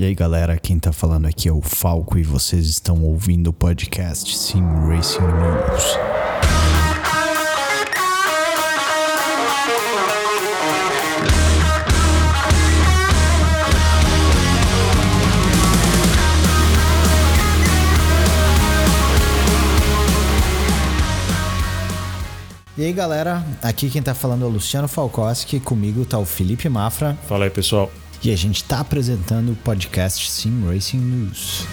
E aí galera, quem tá falando aqui é o Falco e vocês estão ouvindo o podcast Sim Racing News. E aí galera, aqui quem tá falando é o Luciano Falkowski, comigo tá o Felipe Mafra. Fala aí pessoal. E a gente tá apresentando o podcast Sim Racing News.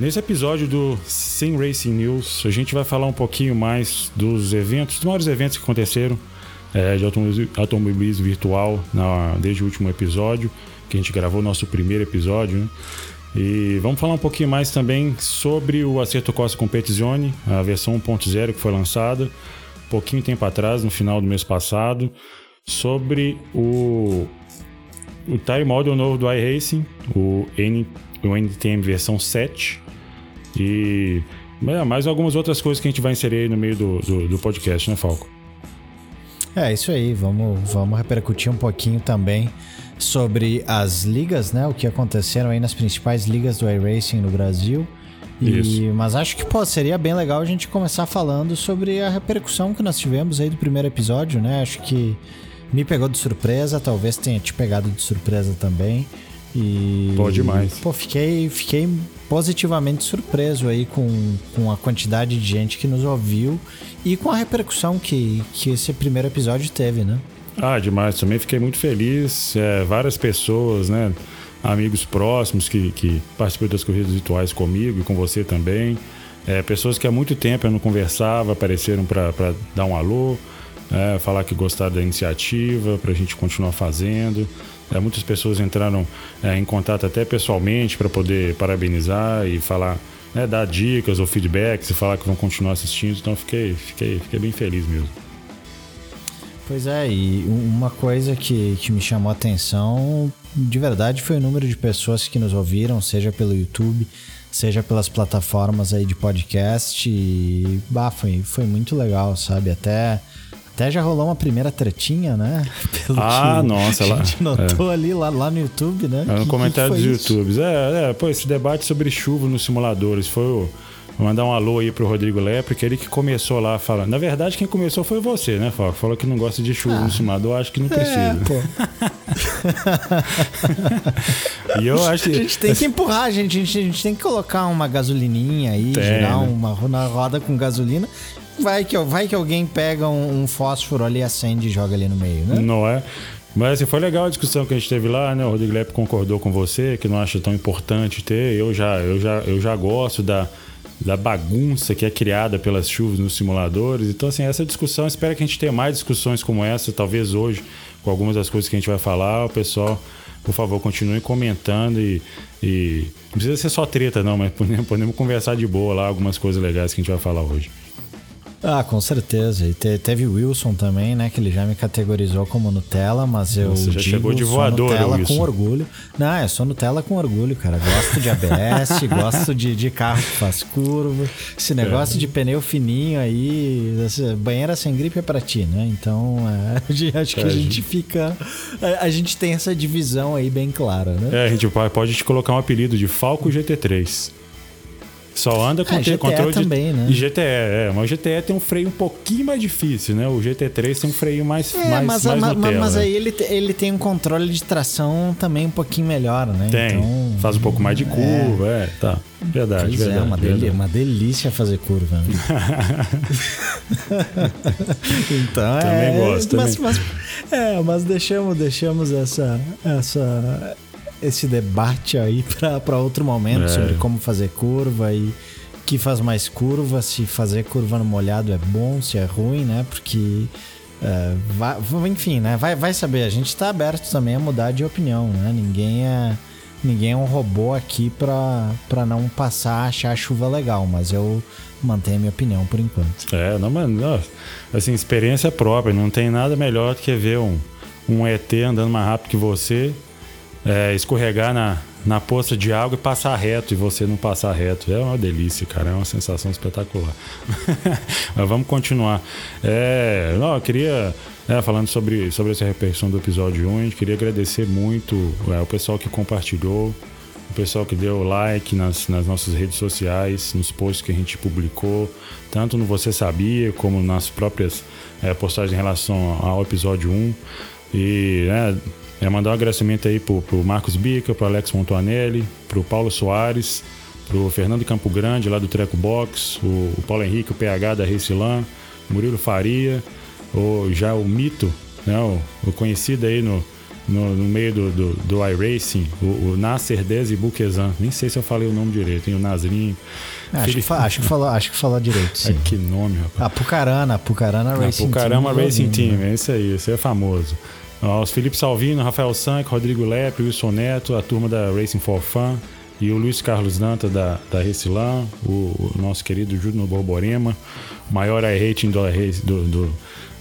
Nesse episódio do Sim Racing News, a gente vai falar um pouquinho mais dos eventos, dos maiores eventos que aconteceram é, de automobilismo virtual na, desde o último episódio, que a gente gravou nosso primeiro episódio, né? E vamos falar um pouquinho mais também sobre o Acerto Costa Competizione, a versão 1.0 que foi lançada pouquinho tempo atrás, no final do mês passado, sobre o, o Tire Model novo do iRacing, o, N, o NTM versão 7 e é, mais algumas outras coisas que a gente vai inserir aí no meio do, do, do podcast, né, Falco? É, isso aí. Vamos, vamos repercutir um pouquinho também sobre as ligas, né? O que aconteceram aí nas principais ligas do iRacing no Brasil. E, mas acho que pô, seria bem legal a gente começar falando sobre a repercussão que nós tivemos aí do primeiro episódio, né? Acho que me pegou de surpresa, talvez tenha te pegado de surpresa também. E. Pô, demais. Pô, fiquei, fiquei positivamente surpreso aí com, com a quantidade de gente que nos ouviu e com a repercussão que, que esse primeiro episódio teve, né? Ah, demais. Também fiquei muito feliz. É, várias pessoas, né? Amigos próximos que, que participam das corridas virtuais comigo e com você também. É, pessoas que há muito tempo eu não conversava, apareceram para dar um alô, é, falar que gostaram da iniciativa, para a gente continuar fazendo. É, muitas pessoas entraram é, em contato até pessoalmente para poder parabenizar e falar, né, dar dicas ou feedbacks e falar que vão continuar assistindo. Então fiquei, fiquei, fiquei bem feliz mesmo. Pois é, e uma coisa que, que me chamou a atenção de verdade foi o número de pessoas que nos ouviram, seja pelo YouTube, seja pelas plataformas aí de podcast. E bah, foi, foi muito legal, sabe? Até, até já rolou uma primeira tretinha, né? Pelo ah, nossa, lá. A gente notou é. ali lá, lá no YouTube, né? É no que, comentário que dos YouTubes. É, é, pô, esse debate sobre chuva nos simuladores foi o Vou mandar um alô aí pro Rodrigo Lepre, que ele que começou lá falando. Na verdade, quem começou foi você, né, Falco? Falou que não gosta de chuva ah, no simulador, acho que não precisa. É, pô. e eu acho que. A gente tem que empurrar, gente. A gente, a gente tem que colocar uma gasolininha aí, tem, girar né? uma na roda com gasolina. Vai que, vai que alguém pega um, um fósforo ali, acende e joga ali no meio, né? Não é? Mas assim, foi legal a discussão que a gente teve lá, né? O Rodrigo Lepe concordou com você, que não acha tão importante ter. Eu já, eu já, eu já gosto da da bagunça que é criada pelas chuvas nos simuladores. Então, assim, essa discussão, espero que a gente tenha mais discussões como essa, talvez hoje, com algumas das coisas que a gente vai falar. O pessoal, por favor, continue comentando e, e não precisa ser só treta, não, mas podemos, podemos conversar de boa lá, algumas coisas legais que a gente vai falar hoje. Ah, com certeza. E te, teve Wilson também, né? Que ele já me categorizou como Nutella, mas eu. Você já digo, chegou de voador, sou Nutella Wilson. com orgulho. Não, eu sou Nutella com orgulho, cara. Gosto de ABS, gosto de, de carro que faz curva. Esse negócio é. de pneu fininho aí. Banheira sem gripe é pra ti, né? Então, é, acho que é, a gente fica. A, a, gente tem essa divisão aí bem clara, né? É, a gente pode te colocar um apelido de Falco GT3. Só anda com é, GTE controle também, de... né? GTE, é. Mas o GTE tem um freio um pouquinho mais difícil, né? O GT3 tem um freio mais, é, mais, mas, mais mas, Nutella, mas né? aí ele, ele tem um controle de tração também um pouquinho melhor, né? Tem. Então, Faz um pouco mais de curva, é, é tá. Verdade, pois verdade. É, uma, verdade. uma delícia fazer curva. Né? então, também é. Gosto, mas, também. Mas, é, mas deixamos, deixamos essa, essa, esse debate aí para outro momento é. sobre como fazer curva e que faz mais curva, se fazer curva no molhado é bom, se é ruim, né? Porque é, vai, enfim, né? Vai, vai saber. A gente está aberto também a mudar de opinião, né? Ninguém é ninguém é um robô aqui para não passar a achar a chuva legal, mas eu mantenho a minha opinião por enquanto. É, não, mano, assim, experiência própria, não tem nada melhor do que ver um, um ET andando mais rápido que você é, escorregar na, na poça de água e passar reto e você não passar reto. É uma delícia, cara. É uma sensação espetacular. Mas vamos continuar. É, não, eu queria, é, falando sobre, sobre essa repercussão do episódio 1, a gente queria agradecer muito é, o pessoal que compartilhou, o pessoal que deu like nas, nas nossas redes sociais, nos posts que a gente publicou, tanto no Você Sabia, como nas próprias é, postagens em relação ao episódio 1. E né, é mandar um agradecimento aí pro, pro Marcos Bica, pro Alex Montuanelli, pro Paulo Soares, pro Fernando Campo Grande, lá do Treco Box, o, o Paulo Henrique, o PH da Recilan, Murilo Faria, o, já o Mito, né, o, o conhecido aí no, no, no, meio do, do, do iRacing, o, o Nasser Desi Buquezan. Nem sei se eu falei o nome direito, tem o Nasrin. Acho, Felipe... que, acho, que falou, acho que falou direito. Sim. que nome, rapaz. Apucarana, Apucarana Racing Apucarana Team. Racing Team, é isso aí, esse é famoso. Os Felipe Salvino, Rafael Sank, Rodrigo Lepe, Wilson Neto, a turma da Racing for Fun e o Luiz Carlos Danta da, da Recilã, o, o nosso querido Júnior Borborema, maior rating do, do,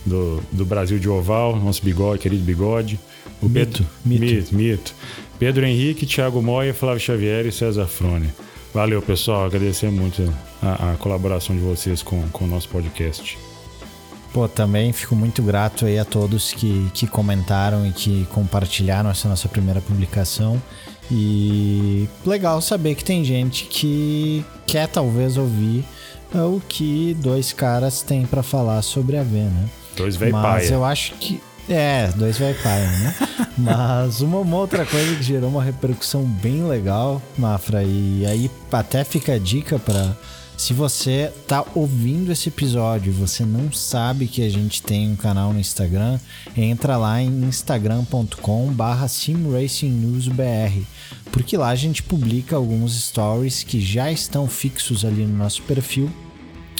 do, do, Brasil de Oval, nosso bigode, querido bigode. O mito, Pedro, mito. mito, mito. Pedro Henrique, Thiago Moia, Flávio Xavier e César Frone. Valeu, pessoal. Agradecer muito a, a colaboração de vocês com, com o nosso podcast. Pô, também fico muito grato aí a todos que, que comentaram e que compartilharam essa nossa primeira publicação. E legal saber que tem gente que quer talvez ouvir é, o que dois caras têm para falar sobre a V, né? Dois velho Mas eu acho que é, dois velho paia, né? Mas uma, uma, outra coisa que gerou uma repercussão bem legal, Mafra, e aí até fica a dica para se você tá ouvindo esse episódio e você não sabe que a gente tem um canal no Instagram, entra lá em instagram.com/barra simracingnewsbr, porque lá a gente publica alguns stories que já estão fixos ali no nosso perfil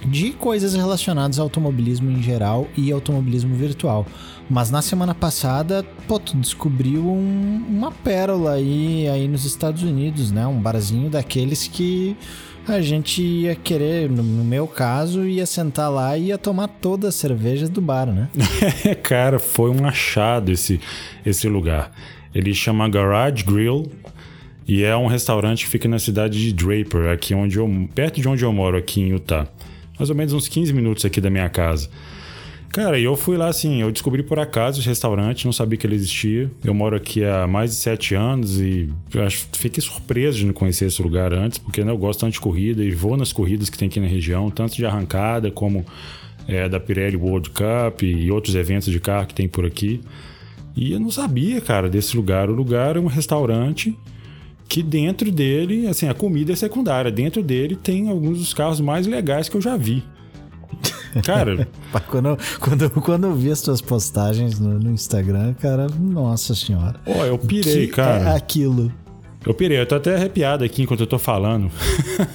de coisas relacionadas ao automobilismo em geral e automobilismo virtual. Mas na semana passada, pô, tu descobriu um, uma pérola aí, aí nos Estados Unidos, né? Um barzinho daqueles que a gente ia querer, no, meu caso, ia sentar lá e ia tomar todas as cervejas do bar, né? Cara, foi um achado esse, esse lugar. Ele chama Garage Grill e é um restaurante que fica na cidade de Draper, aqui onde eu, perto de onde eu moro, aqui em Utah. Mais ou menos uns 15 minutos aqui da minha casa. Cara, eu fui lá assim, eu descobri por acaso esse restaurante, não sabia que ele existia. Eu moro aqui há mais de sete anos e acho, fiquei surpreso de não conhecer esse lugar antes, porque né, eu gosto tanto de corrida e vou nas corridas que tem aqui na região, tanto de arrancada como é, da Pirelli World Cup e outros eventos de carro que tem por aqui. E eu não sabia, cara, desse lugar. O lugar é um restaurante que dentro dele, assim, a comida é secundária. Dentro dele tem alguns dos carros mais legais que eu já vi. Cara. quando, quando, quando eu vi as tuas postagens no, no Instagram, cara, nossa senhora. Pô, eu pirei, que cara. É aquilo. Eu pirei, eu tô até arrepiado aqui enquanto eu tô falando.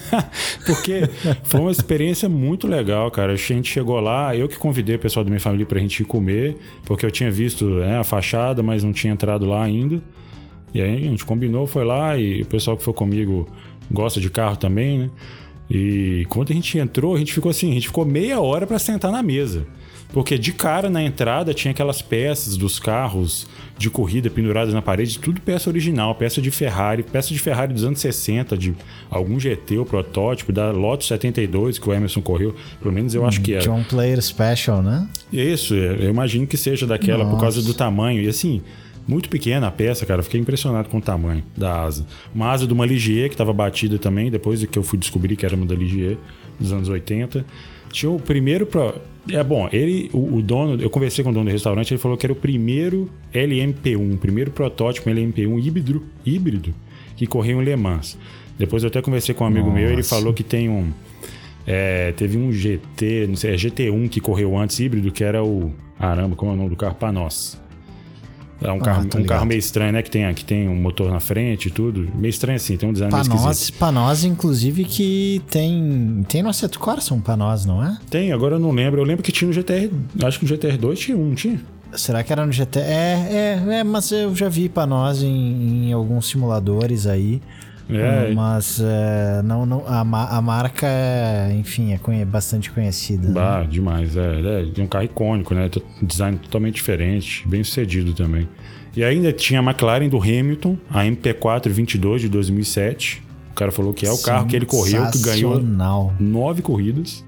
Porque foi uma experiência muito legal, cara. A gente chegou lá, eu que convidei o pessoal da minha família pra gente ir comer, porque eu tinha visto né, a fachada, mas não tinha entrado lá ainda. E aí a gente combinou, foi lá e o pessoal que foi comigo gosta de carro também, né? E quando a gente entrou, a gente ficou assim, a gente ficou meia hora para sentar na mesa. Porque de cara na entrada tinha aquelas peças dos carros de corrida penduradas na parede, tudo peça original, peça de Ferrari, peça de Ferrari dos anos 60, de algum GT, o protótipo, da Lotus 72 que o Emerson correu, pelo menos eu acho que era. John Player Special, né? Isso, eu imagino que seja daquela Nossa. por causa do tamanho. E assim, muito pequena a peça, cara. Fiquei impressionado com o tamanho da asa. Uma asa de uma Ligier que estava batida também, depois que eu fui descobrir que era uma da Ligier, dos anos 80. Tinha o primeiro. Pro... É bom, ele, o, o, dono, eu conversei com o dono do restaurante, ele falou que era o primeiro LMP1, o primeiro protótipo LMP1 híbrido, híbrido que correu em Le Mans. Depois eu até conversei com um amigo Nossa. meu, ele falou que tem um. É, teve um GT, não sei, é GT1 que correu antes híbrido, que era o. Caramba, como é o nome do carro? Panos. É um, ah, carro, um carro meio estranho, né? Que tem, que tem um motor na frente e tudo. Meio estranho assim, tem um design Panos, Panos, inclusive, que tem. Tem no Assetto Corsa um Panos, não é? Tem, agora eu não lembro. Eu lembro que tinha no GTR. Acho que no GTR 2 tinha um, tinha. Será que era no GTR? É, é, é mas eu já vi Panos em, em alguns simuladores aí. É. Mas é, não, não, a, a marca, é, enfim, é bastante conhecida. Né? Bah, né? demais. É, é, um carro icônico, né? Design totalmente diferente, bem sucedido também. E ainda tinha a McLaren do Hamilton, a MP4 22 de 2007. O cara falou que é o carro que ele correu, que ganhou nove corridas.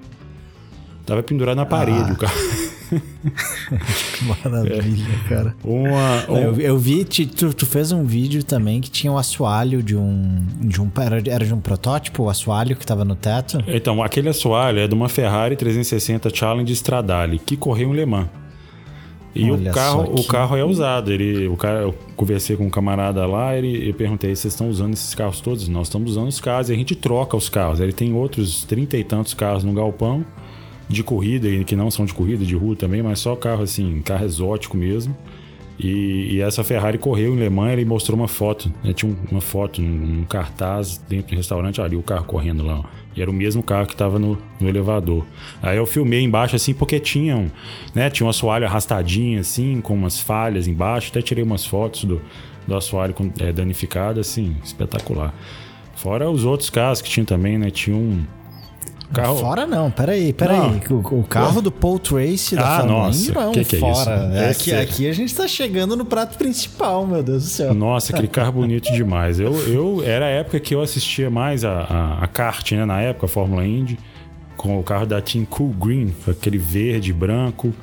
Tava pendurado na parede ah. o carro. que maravilha, é. cara. Uma, um... eu, eu, vi, tu, tu, fez um vídeo também que tinha o um assoalho de um. De um era, era de um protótipo, o assoalho que tava no teto? Então, aquele assoalho é de uma Ferrari 360 Challenge Stradale, que correu em Le Mans. E Olha o carro, o carro é usado. Ele, o cara, eu conversei com um camarada lá, ele, eu perguntei: vocês estão usando esses carros todos? Nós estamos usando os carros e a gente troca os carros. Ele tem outros trinta e tantos carros no galpão de corrida, que não são de corrida, de rua também, mas só carro assim, carro exótico mesmo. E, e essa Ferrari correu em Le Mans, ele mostrou uma foto, né? tinha uma foto num cartaz dentro do restaurante, ali o carro correndo lá. E era o mesmo carro que estava no, no, elevador. Aí eu filmei embaixo assim, porque tinham, né? Tinha um assoalho arrastadinho assim, com umas falhas embaixo. Até tirei umas fotos do, do assoalho é, danificado, assim, espetacular. Fora os outros carros que tinham também, né? Tinha um, Carro... Fora não, peraí, peraí. O, o carro do Paul Tracy da ah, nossa, não é um que que é fora. É aqui, aqui a gente tá chegando no prato principal, meu Deus do céu. Nossa, aquele carro bonito demais. Eu, eu Era a época que eu assistia mais a, a, a kart, né? Na época, a Fórmula Indy, com o carro da Team Cool Green, aquele verde, branco.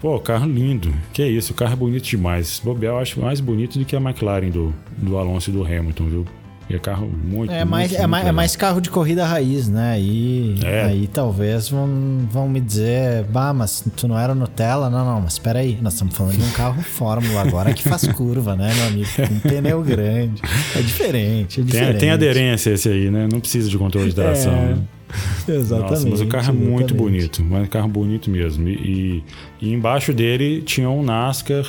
Pô, carro lindo. Que é isso, o carro é bonito demais. Bobear eu acho mais bonito do que a McLaren do, do Alonso e do Hamilton, viu? E é carro muito. É mais, muito, é, mais, é mais carro de corrida raiz, né? Aí, é. aí talvez vão, vão me dizer, bah, mas tu não era Nutella? Não, não, mas espera aí, nós estamos falando de um carro Fórmula agora que faz curva, né, meu amigo? Um pneu grande. É diferente, é diferente. Tem, tem aderência esse aí, né? Não precisa de controle de tração, é. né? Exatamente. Nossa, mas o carro é muito bonito, mas um carro bonito mesmo. E, e, e embaixo dele tinha um NASCAR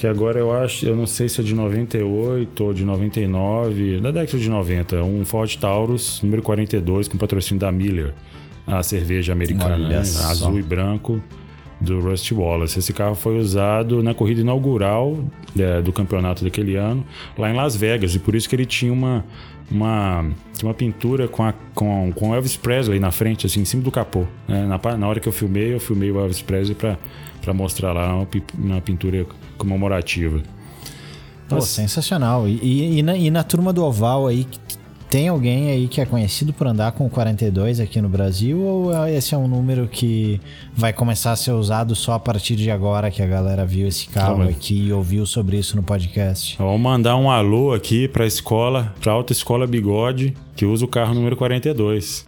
que agora eu acho, eu não sei se é de 98 ou de 99, da década de 90, um Ford Taurus número 42 com patrocínio da Miller, a cerveja americana, né? azul e branco do Rusty Wallace. Esse carro foi usado na corrida inaugural é, do campeonato daquele ano, lá em Las Vegas, e por isso que ele tinha uma uma, uma pintura com, a, com, com Elvis Presley na frente, assim, em cima do capô. Né? Na, na hora que eu filmei, eu filmei o Elvis Presley para mostrar lá uma, uma pintura comemorativa. Pô, sensacional. E, e, e, na, e, na, turma do Oval aí, tem alguém aí que é conhecido por andar com o 42 aqui no Brasil? Ou esse é um número que vai começar a ser usado só a partir de agora que a galera viu esse carro aqui e ouviu sobre isso no podcast? Vamos mandar um alô aqui para a escola, para a Autoescola Bigode, que usa o carro número 42.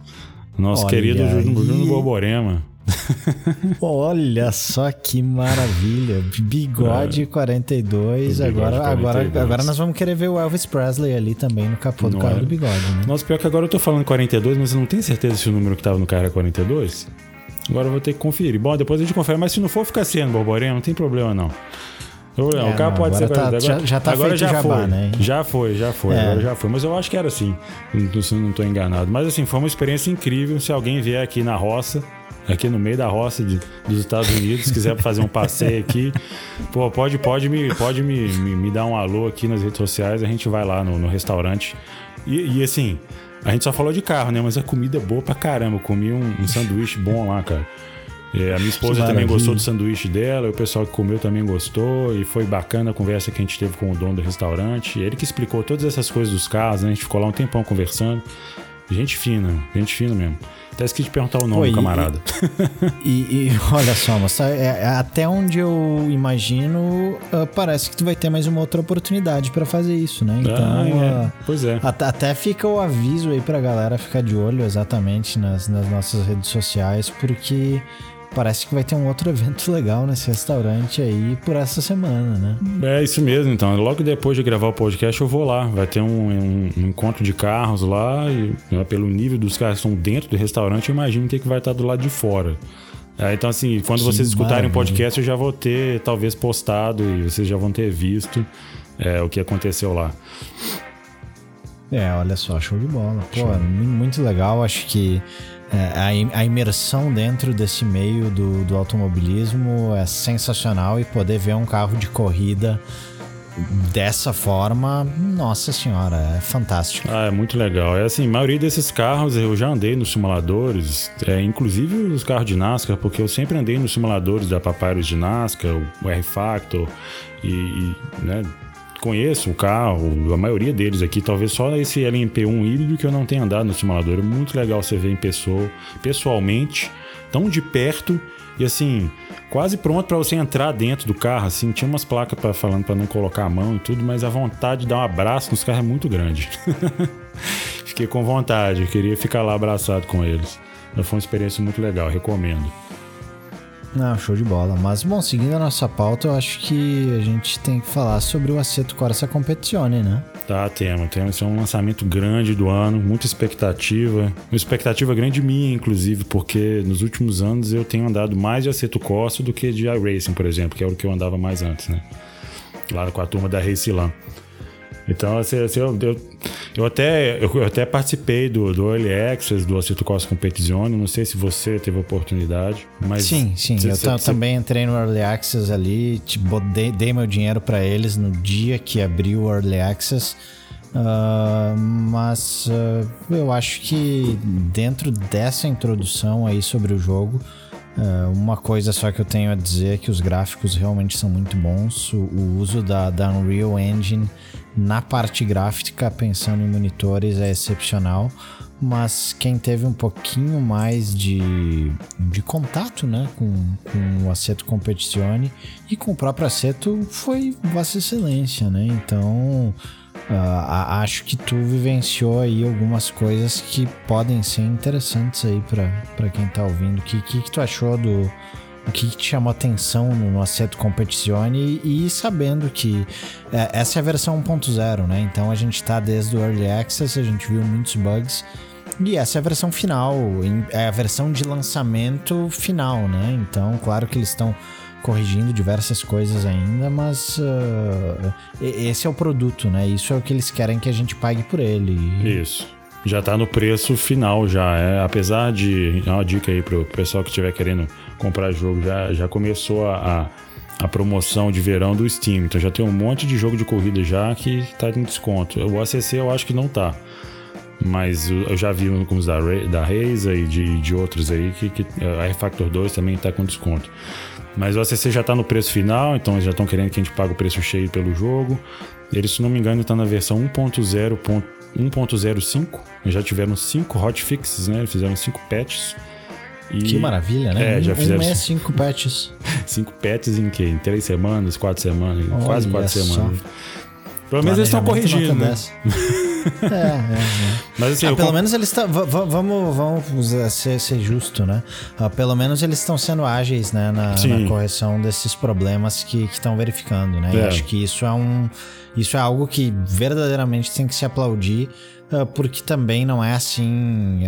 Nosso Olha querido Júnior Borborema. Olha só que maravilha. Bigode é. 42. Bigode agora, 42. Agora, agora nós vamos querer ver o Elvis Presley ali também no capô do carro é? do bigode, né? Nossa, pior que agora eu tô falando 42, mas eu não tenho certeza se o número que tava no carro é 42. Agora eu vou ter que conferir. Bom, depois a gente confere, mas se não for, fica sendo, Borborema, não tem problema não. É, o carro não, pode ser tá, agora, já, já tá agora já jabá, foi, né? Já foi, já foi, é. agora já foi. Mas eu acho que era assim, se não estou enganado. Mas assim, foi uma experiência incrível. Se alguém vier aqui na roça, aqui no meio da roça de, dos Estados Unidos, quiser fazer um passeio aqui, pô, pode, pode, me, pode me, me, me, dar um alô aqui nas redes sociais, a gente vai lá no, no restaurante. E, e, assim, a gente só falou de carro, né? Mas a comida é boa pra caramba. Eu comi um, um sanduíche bom lá, cara. É, a minha esposa também gostou do sanduíche dela, o pessoal que comeu também gostou, e foi bacana a conversa que a gente teve com o dono do restaurante. Ele que explicou todas essas coisas dos carros, né? A gente ficou lá um tempão conversando. Gente fina, gente fina mesmo. Até esqueci de perguntar o nome do camarada. E, e, olha só, mas é, é, até onde eu imagino, uh, parece que tu vai ter mais uma outra oportunidade para fazer isso, né? Então, ah, é. Uh, pois é. Até, até, fica o aviso aí pra galera ficar de olho exatamente nas, nas nossas redes sociais, porque Parece que vai ter um outro evento legal nesse restaurante aí por essa semana, né? É isso mesmo, então. Logo depois de gravar o podcast, eu vou lá. Vai ter um, um, um encontro de carros lá. E né, pelo nível dos carros que estão dentro do restaurante, eu imagino que vai estar do lado de fora. É, então, assim, quando vocês escutarem o podcast, eu já vou ter talvez postado e vocês já vão ter visto é, o que aconteceu lá. É, olha só, show de bola. Pô, show. muito legal. Acho que a, a, imersão dentro desse meio do, do automobilismo é sensacional e poder ver um carro de corrida dessa forma, nossa senhora, é fantástico. Ah, é muito legal. É assim, a maioria desses carros eu já andei nos simuladores, é, inclusive os carros de NASCAR, porque eu sempre andei nos simuladores da Papyrus de NASCAR, o R-Factor e, e né, conheço o carro, a maioria deles aqui, talvez só esse LMP1 híbrido que eu não tenha andado no simulador. É muito legal você ver em pessoa, pessoalmente, tão de perto e assim, quase pronto para você entrar dentro do carro, assim, tinha umas placas para falando para não colocar a mão e tudo, mas a vontade de dar um abraço nos carros é muito grande. Fiquei com vontade, queria ficar lá abraçado com eles. Foi uma experiência muito legal, recomendo. Não, show de bola. Mas, bom, seguindo a nossa pauta, eu acho que a gente tem que falar sobre o Aceto Corsa Competizione, né? Tá, temos. Temos é um lançamento grande do ano, muita expectativa. Uma expectativa grande minha, inclusive, porque nos últimos anos eu tenho andado mais de Aceto Corsa do que de iRacing, por exemplo, que era o que eu andava mais antes, né? Lá com a turma da Race. Então, assim, assim eu, eu, eu, até, eu, até participei do, do Early Access do Aceto Costa Competizione. Não sei se você teve oportunidade, mas... Sim, sim. Cê, eu cê, também entrei no Early Access ali, tipo, dei, dei meu dinheiro para eles no dia que abriu o Early Access. Uh, mas uh, eu acho que dentro dessa introdução aí sobre o jogo, uh, uma coisa só que eu tenho a dizer é que os gráficos realmente são muito bons. O, o uso da, da Unreal Engine na parte gráfica, pensando em monitores, é excepcional. Mas quem teve um pouquinho mais de, de contato né, com, com o Aceto Competizione e com o próprio Aceto foi Vossa Excelência, né? Então uh, acho que tu vivenciou aí algumas coisas que podem ser interessantes aí para quem tá ouvindo. O que, que, que tu achou do, o que te chamou atenção no, Assetto Competizione e, e sabendo que é, essa é a versão 1.0, né? Então a gente está desde o Early Access, a gente viu muitos bugs. E essa é a versão final, é a versão de lançamento final, né? Então, claro que eles estão corrigindo diversas coisas ainda, mas uh, esse é o produto, né? Isso é o que eles querem que a gente pague por ele. Isso. Já tá no preço final já, é, apesar de, é uma dica aí pro pessoal que estiver querendo comprar jogo, já, já começou a, a, a, promoção de verão do Steam, então já tem um monte de jogo de corrida já que tá em desconto. O ACC eu acho que não tá, mas eu já vi uns da, da Razer e de, de outros aí que, que a R-Factor 2 também tá com desconto. Mas o ACC já tá no preço final, então eles já estão querendo que a gente pague o preço cheio pelo jogo. Eles, se não me engano, tá na versão 1.0. 1.05. Já tiveram cinco hotfixes, né? Fizeram cinco patches. E... Que maravilha, né? É, já fizeram. Um é cinco patches. cinco patches em quê? Em três semanas, quatro semanas, Olha quase quatro só. semanas. Pelo menos eles estão corrigindo. Né? é, é, é. Mas assim, ah, pelo menos eles estão. Vamos, vamos ser, ser justo, né? Ah, pelo menos eles estão sendo ágeis, né? Na, na, correção desses problemas que estão verificando, né? É. E acho que isso é um. Isso é algo que verdadeiramente tem que se aplaudir, uh, porque também não é assim.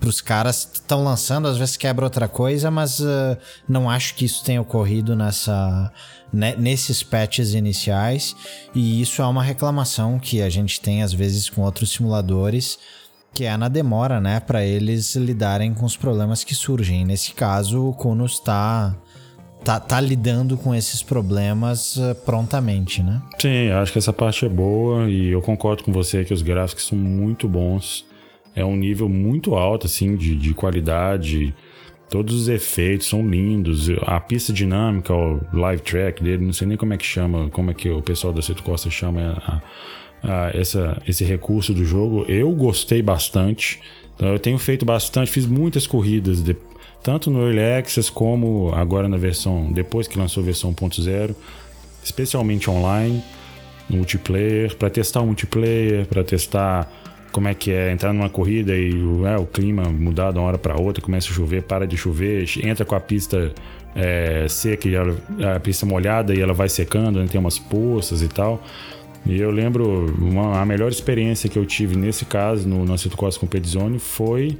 Uh, para os caras que estão lançando, às vezes quebra outra coisa, mas uh, não acho que isso tenha ocorrido nessa, né, nesses patches iniciais. E isso é uma reclamação que a gente tem às vezes com outros simuladores, que é na demora, né, para eles lidarem com os problemas que surgem. Nesse caso, o Kunos está tá, tá lidando com esses problemas uh, prontamente, né? Sim, acho que essa parte é boa e eu concordo com você que os gráficos são muito bons. É um nível muito alto, assim, de, de qualidade. Todos os efeitos são lindos. A pista dinâmica, o live track dele, não sei nem como é que chama, como é que o pessoal da Cito Costa chama a, a, essa, esse recurso do jogo. Eu gostei bastante. Então, eu tenho feito bastante, fiz muitas corridas de, tanto no Early Access como agora na versão, depois que lançou a versão 1.0, especialmente online, no multiplayer, para testar o multiplayer, para testar como é que é entrar numa corrida e é, o clima mudar de uma hora para outra, começa a chover, para de chover, entra com a pista é, seca e a pista molhada e ela vai secando, né, tem umas poças e tal. E eu lembro, uma, a melhor experiência que eu tive nesse caso, no Nosso Costa Competizione, foi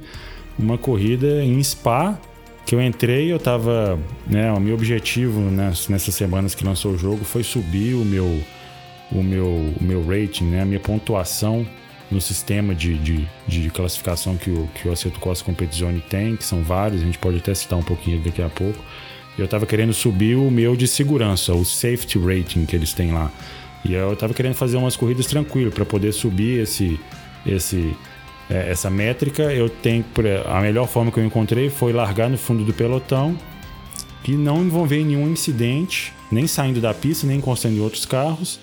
uma corrida em Spa, que eu entrei, eu tava, né, o meu objetivo nessas, nessas semanas que lançou o jogo foi subir o meu o meu, o meu rating, né, a minha pontuação no sistema de, de, de classificação que o, que o Aceto Costa Competizione tem, que são vários, a gente pode até citar um pouquinho daqui a pouco. Eu estava querendo subir o meu de segurança, o safety rating que eles têm lá. E eu tava querendo fazer umas corridas tranquilo para poder subir esse, esse, é, essa métrica. Eu tenho a melhor forma que eu encontrei foi largar no fundo do pelotão e não envolver nenhum incidente, nem saindo da pista, nem encostando em outros carros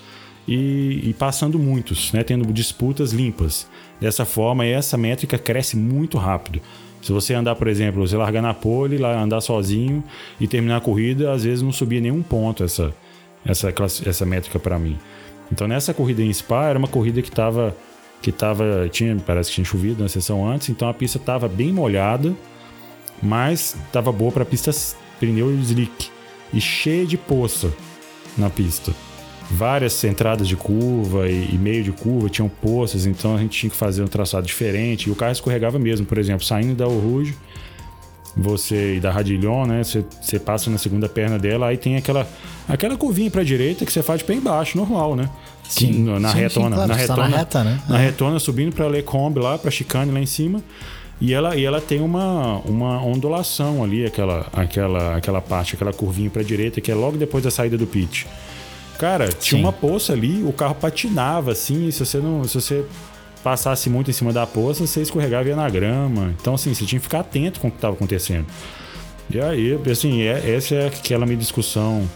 e, e passando muitos, né, tendo disputas limpas. Dessa forma, essa métrica cresce muito rápido. Se você andar, por exemplo, você largar na pole, lá andar sozinho e terminar a corrida, às vezes não subia nenhum ponto essa, essa, essa métrica para mim. Então nessa corrida em Spa era uma corrida que estava que tava, tinha, parece que tinha chovido na sessão antes, então a pista estava bem molhada, mas estava boa para pistas pneu slick e cheia de poça na pista. Várias entradas de curva e, e meio de curva tinham poças, então a gente tinha que fazer um traçado diferente e o carro escorregava mesmo, por exemplo, saindo da Rouge, você e da Radilhon, né? Você, você passa na segunda perna dela, aí tem aquela aquela curvinha para direita que você faz de pé embaixo, normal, né? Sim, na sim, retona, sim, claro, na tá retona, na reta, né? Na retona subindo para Lecombe lá, para chicane lá em cima. E ela, e ela tem uma, uma ondulação ali, aquela, aquela, aquela parte, aquela curvinha para direita, que é logo depois da saída do pit. Cara, tinha Sim. uma poça ali, o carro patinava assim, se você não, se você passasse muito em cima da poça, você escorregava e ia na grama. Então, assim, você tinha que ficar atento com o que estava acontecendo. E aí, assim, é, essa é aquela minha discussão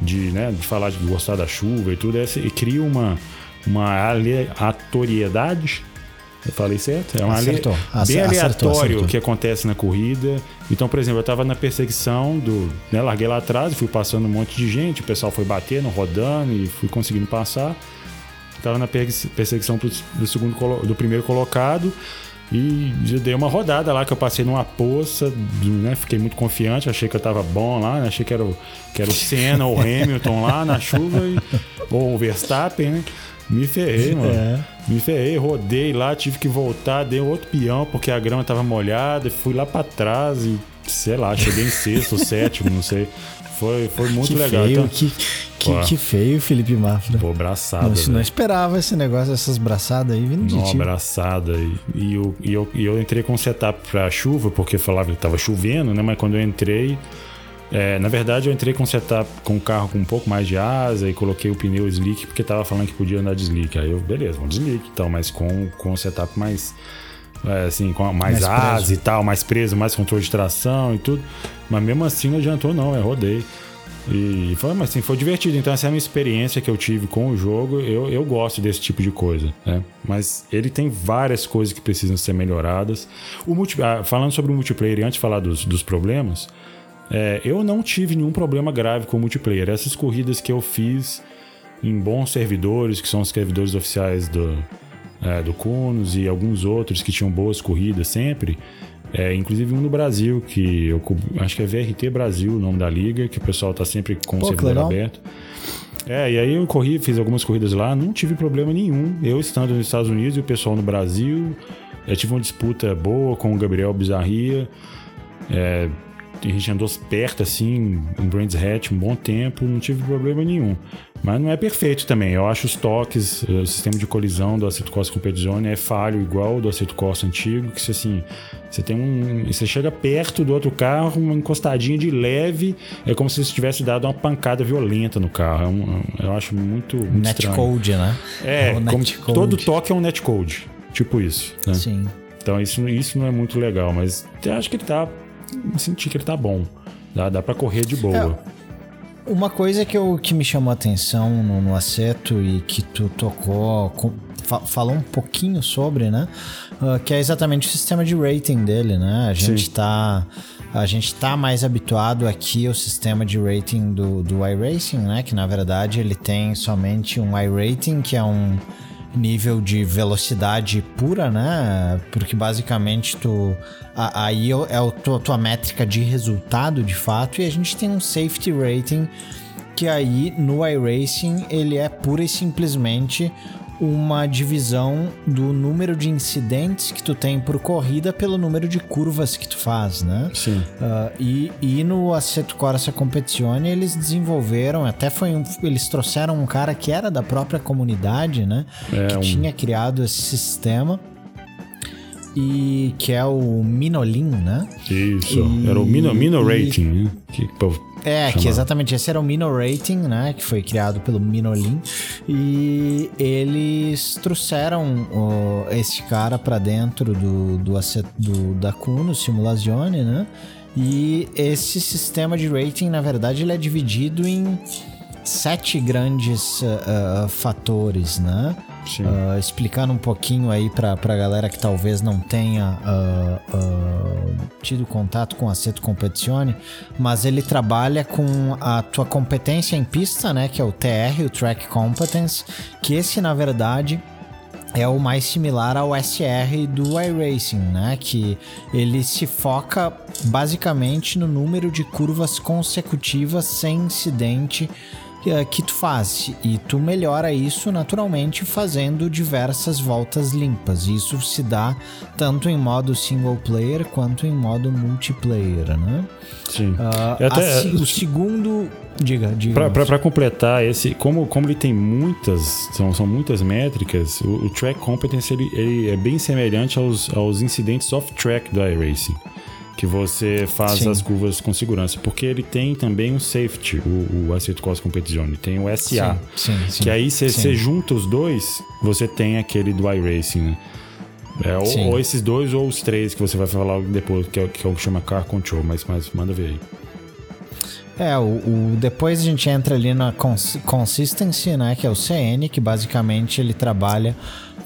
de, né, de falar de gostar da chuva e tudo, essa, e cria uma, uma aleatoriedade. Eu falei certo? É ale- Acertou. bem Ace- aleatório acertou, que acontece na corrida. Então, por exemplo, eu tava na perseguição do. Né, larguei lá atrás, fui passando um monte de gente, o pessoal foi batendo, rodando e fui conseguindo passar. Tava na perse- perseguição do, do segundo do primeiro colocado. E eu dei uma rodada lá que eu passei numa poça, né? Fiquei muito confiante, achei que eu tava bom lá, né? achei que era o, que era o Senna ou o Hamilton lá na chuva, e, ou o Verstappen, né? Me ferrei, mano. É. Me ferrei, rodei lá, tive que voltar, dei outro peão porque a grama tava molhada, fui lá pra trás e, sei lá, cheguei em sexto, sétimo, não sei. Foi, foi muito que legal. feio, Então, que, que, que feio, Felipe Mafra. pô, braçada. Não, não esperava esse negócio, essas braçadas aí vindo de Não, ti. abraçada. E, e, eu, e, eu, e eu entrei com setup pra chuva, porque falava que tava chovendo, né? Mas quando eu entrei. É, na verdade, eu entrei com setup com o carro com um pouco mais de asa e coloquei o pneu slick, porque tava falando que podia andar de slick. Aí eu, beleza, vamos de slick então, mas com, com o setup mais. é, assim, com mais, Mais asa preso. e tal, mais preso, mais controle de tração e tudo. Mas mesmo assim não adiantou, não, eu rodei. E foi, mas assim, foi divertido. Então, essa é a minha experiência que eu tive com o jogo. Eu, eu gosto desse tipo de coisa, né? Mas ele tem várias coisas que precisam ser melhoradas. O multi, ah, falando sobre o multiplayer, e antes de falar dos, dos problemas, é, eu não tive nenhum problema grave com o multiplayer. Essas corridas que eu fiz em bons servidores, que são os servidores oficiais do, é, do Cunos e alguns outros que tinham boas corridas sempre. É, inclusive um no Brasil, que eu acho que é VRT Brasil o nome da liga, que o pessoal tá sempre com o Pô, que servidor aberto. É, e aí eu corri, fiz algumas corridas lá, não tive problema nenhum. Eu estando nos Estados Unidos e o pessoal no Brasil. Eu tive uma disputa boa com o Gabriel Bizarria. É, a gente andou perto assim, em Brands Hatch um bom tempo, não tive problema nenhum. Mas não é perfeito também. Eu acho os toques, o sistema de colisão do Assetto Corsa Competizione é falho igual o do Assetto Corsa antigo, que você assim, você tem um, você chega perto do outro carro, uma encostadinha de leve, é como se você tivesse dado uma pancada violenta no carro. É um- eu acho muito, muito. Netcode, né? É, o como netcode. todo toque é um netcode, tipo isso. Né? Sim. Então isso, isso não é muito legal, mas eu acho que ele tá. Senti que ele tá bom. Dá, dá pra correr de boa. Uma coisa que, eu, que me chamou a atenção no, no Aceto e que tu tocou, com- fa- falou um pouquinho sobre, né? Ah, que é exatamente o sistema de rating dele, né? A gente Sim. tá. A gente tá mais habituado aqui ao sistema de rating do, do iRacing, né? Que na verdade ele tem somente um iRating, que é um nível de velocidade pura, né? Porque basicamente tu aí é é a tua, tua métrica de resultado de fato e a gente tem um safety rating que aí no iRacing ele é pura e simplesmente uma divisão do número de incidentes que tu tem por corrida pelo número de curvas que tu faz, né? Sim. Ah, e, e no Assetto Corsa Competizione eles desenvolveram, até foi um, eles trouxeram um cara que era da própria comunidade, né? É, que um- tinha criado esse sistema e que é o Minolin, né? Isso. E- Era o Mino, Mino e- Rating, né? Que, É, chamado. que exatamente esse era o Mino Rating, né? Que foi criado pelo Minolin. E eles trouxeram esse cara para dentro do, do, do, da Kuno Simulazione, né? E esse sistema de rating, na verdade, ele é dividido em sete grandes uh, fatores, né? Uh, explicando um pouquinho aí para a galera que talvez não tenha uh, uh, tido contato com a Aceto Competizione, mas ele trabalha com a tua competência em pista, né, que é o TR, o Track Competence, que esse na verdade é o mais similar ao SR do iRacing, né? Que ele se foca basicamente no número de curvas consecutivas sem incidente que tu faz e tu melhora isso naturalmente fazendo diversas voltas limpas. Isso se dá tanto em modo single player quanto em modo multiplayer, né? Sim. Uh, até, a, o segundo Diga, diga. Para completar, esse, como, como ele tem muitas, são, são muitas métricas, o, o track competence ele, ele, é bem semelhante aos, aos incidentes off-track do iRacing que você faz Sim. as curvas com segurança, porque ele tem também o safety, o, o Assetto Cost Competizione, tem o SA, sim, sim, que aí você junta os dois, você tem aquele do iRacing, né? É, ou, ou, esses dois ou os três que você vai falar depois, que é, que é o que chama Car Control, mas, mas manda ver aí. É, o, o, depois a gente entra ali na cons Consistency, né? Que é o CN, que basicamente ele trabalha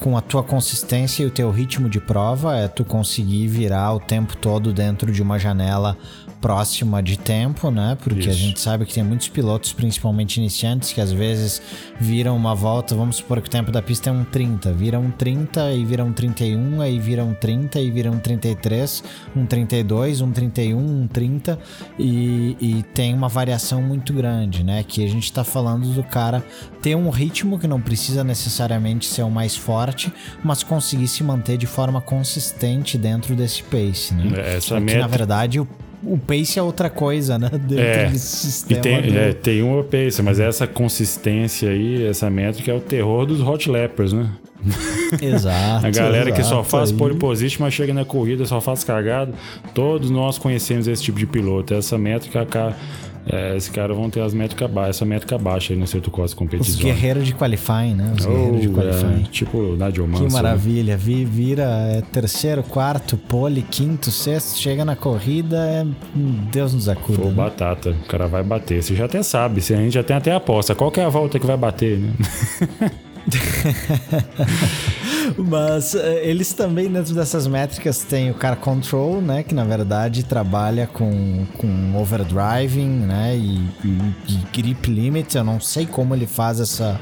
com a tua consistência e o teu ritmo de prova. É tu conseguir virar o tempo todo dentro de uma janela próxima de tempo, né? Porque Isso. a gente sabe que tem muitos pilotos, principalmente iniciantes, que às vezes viram uma volta, vamos supor que o tempo da pista é um 30, viram um 30 e viram um 31, aí viram um 30 e viram um 33, um 32, um 31, um 30 e, e tem uma variação muito grande, né? Que a gente tá falando do cara ter um ritmo que não precisa necessariamente ser o mais forte, mas conseguir se manter de forma consistente dentro desse pace, né? Essa Aqui, meta... na verdade, o o pace é outra coisa, né? Dentro é, sistema. E tem, do... é, tem uma pace, mas essa consistência aí, essa métrica é o terror dos hot lappers, né? Exato. a galera exato, que só faz aí. pole position, mas chega na corrida, só faz cagado. Todos nós conhecemos esse tipo de piloto. Essa métrica, é, esses caras vão ter as métricas baixas, essa métrica baixa aí no Seto Costa competição. Os guerreiros de qualifying, né? Os oh, guerreiros de qualifying. É, tipo Nadio Manso. Que né? maravilha. Vi, vira é, terceiro, quarto, pole, quinto, sexto, chega na corrida, é, Deus nos acuda. Pô, né? batata. O cara vai bater. Você já até sabe, a gente já tem até aposta. Qual que é a volta que vai bater, né? Mas uh, eles também, dentro dessas métricas, tem o Car Control, né? Que na verdade trabalha com, com overdriving, né? E, e, e grip limit. Eu não sei como ele faz essa,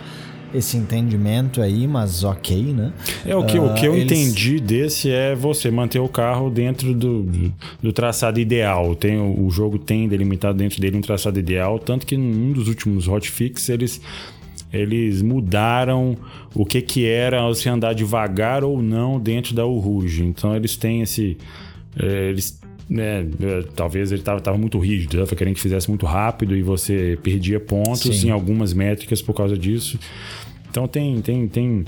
esse entendimento aí, mas ok, né? É, o que, uh, o que eu eles... entendi desse é você manter o carro dentro do, do traçado ideal. Tem, o, o jogo tem delimitado dentro dele um traçado ideal, tanto que num dos últimos hotfix eles eles mudaram o que que era se andar devagar ou não dentro da Uruge. Então eles têm esse... É, eles né, é, talvez ele estava muito rígido, estava querendo que fizesse muito rápido e você perdia pontos Sim. em algumas métricas por causa disso. Então tem tem tem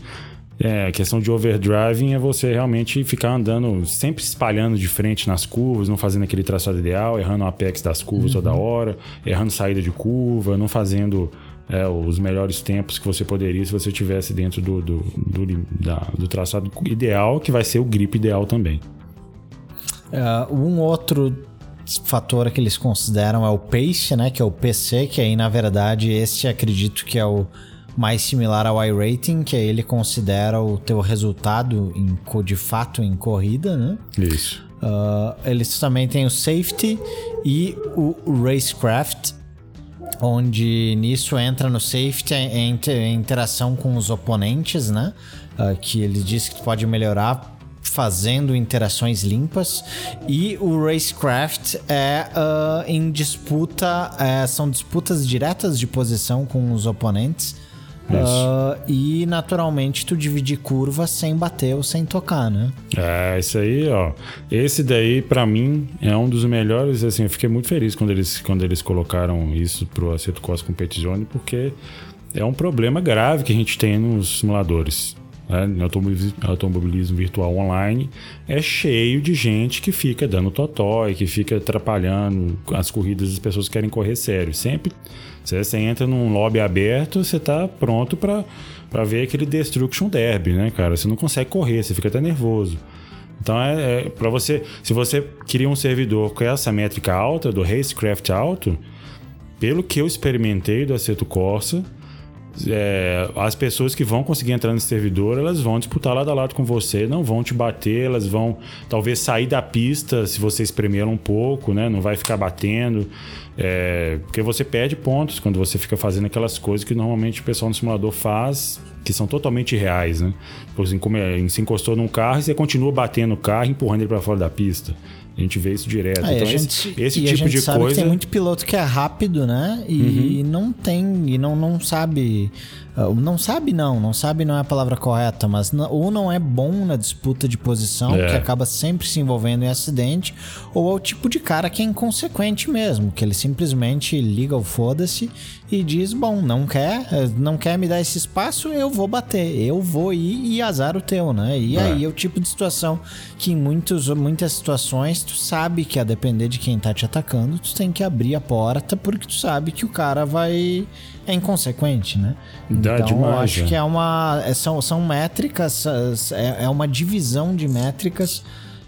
é, a questão de overdriving é você realmente ficar andando, sempre espalhando de frente nas curvas, não fazendo aquele traçado ideal, errando o apex das curvas uhum. toda hora, errando saída de curva, não fazendo é, os melhores tempos que você poderia se você tivesse dentro do, do, do, da, do traçado ideal, que vai ser o grip ideal também. Uh, um outro fator que eles consideram é o pace, né, que é o PC, que aí na verdade esse acredito que é o mais similar ao iRating, que aí ele considera o teu resultado em, de fato em corrida, né? Isso. Uh, eles também têm o safety e o racecraft, onde nisso entra no safety a interação com os oponentes, né? Uh, que ele diz que pode melhorar fazendo interações limpas e o racecraft é uh, em disputa uh, são disputas diretas de posição com os oponentes Uh, e naturalmente tu dividir curva sem bater ou sem tocar, né? É, isso aí, ó. Esse daí, para mim, é um dos melhores. Assim, eu fiquei muito feliz quando eles, quando eles colocaram isso pro Aceto Costa Competizione, porque é um problema grave que a gente tem nos simuladores. né, no automobilismo, virtual online, é cheio de gente que fica dando totói, que fica atrapalhando as corridas das pessoas que querem correr sério. Sempre você, você entra num lobby aberto, você está pronto para ver aquele Destruction Derby, né, cara? Você não consegue correr, você fica até nervoso. Então é, é para você, se você queria um servidor com essa métrica alta do Racecraft alto, pelo que eu experimentei do Aceto Corsa, é, as pessoas que vão conseguir entrar nesse servidor, elas vão disputar lado a lado com você, não vão te bater, elas vão talvez sair da pista se você espremer um pouco, né? Não vai ficar batendo. É, porque você perde pontos quando você fica fazendo aquelas coisas que normalmente o pessoal no simulador faz, que são totalmente reais, né? Por exemplo, se encostou num carro e você continua batendo o carro, empurrando ele para fora da pista. A gente vê isso direto. Ah, então, gente, esse, esse tipo de coisa. tem muito piloto que é rápido, né? E uhum. não tem, e não, não sabe não sabe não, não sabe não é a palavra correta, mas ou não é bom na disputa de posição, é. que acaba sempre se envolvendo em acidente, ou é o tipo de cara que é inconsequente mesmo, que ele simplesmente liga o foda-se e diz, bom, não quer, não quer me dar esse espaço, eu vou bater, eu vou ir e azar o teu, né? E é. aí é o tipo de situação que em muitos, muitas situações tu sabe que a depender de quem tá te atacando, tu tem que abrir a porta porque tu sabe que o cara vai é inconsequente, né? Dá então, demais, eu acho é. que é uma. É, são, são métricas, é, é uma divisão de métricas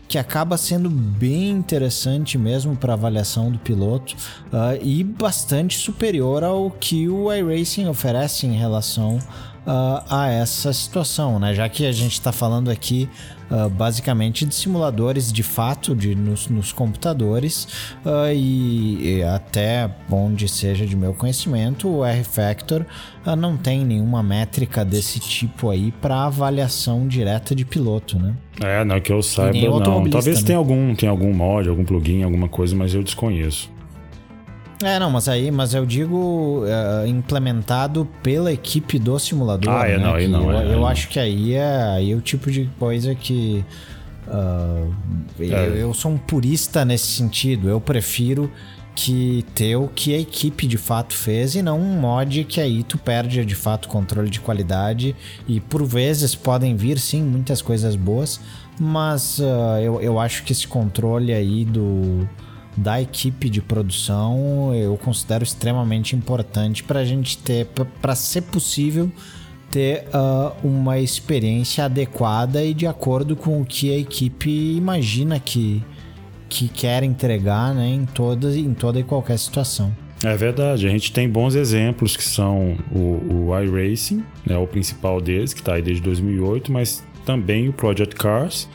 que acaba sendo bem interessante mesmo para avaliação do piloto uh, e bastante superior ao que o iRacing oferece em relação uh, a essa situação, né? Já que a gente está falando aqui uh, basicamente de simuladores de fato de, nos, nos computadores uh, e, e, até onde seja de meu conhecimento, o R-Factor não tem nenhuma métrica desse tipo aí para avaliação direta de piloto, né? É, não que eu saiba, não. Talvez né? tenha algum, tenha algum mod, algum plugin, alguma coisa, mas eu desconheço. É, não, mas aí, mas eu digo uh, implementado pela equipe do simulador. Ah, é, né? não, aí não. Eu, é, eu acho que aí é, aí é o tipo de coisa que. Uh, é. eu, eu, sou um purista nesse sentido. Eu prefiro que ter o que a equipe de fato fez e não um mod que aí tu perde de fato controle de qualidade. E por vezes podem vir sim muitas coisas boas, mas uh, eu, eu acho que esse controle aí do da equipe de produção eu considero extremamente importante para a gente ter, para ser possível ter uh, uma experiência adequada e de acordo com o que a equipe imagina que, que quer entregar né, em, toda, em toda e qualquer situação. É verdade, a gente tem bons exemplos que são o, o iRacing, né, o principal deles, que está aí desde 2008, mas também o Project Cars,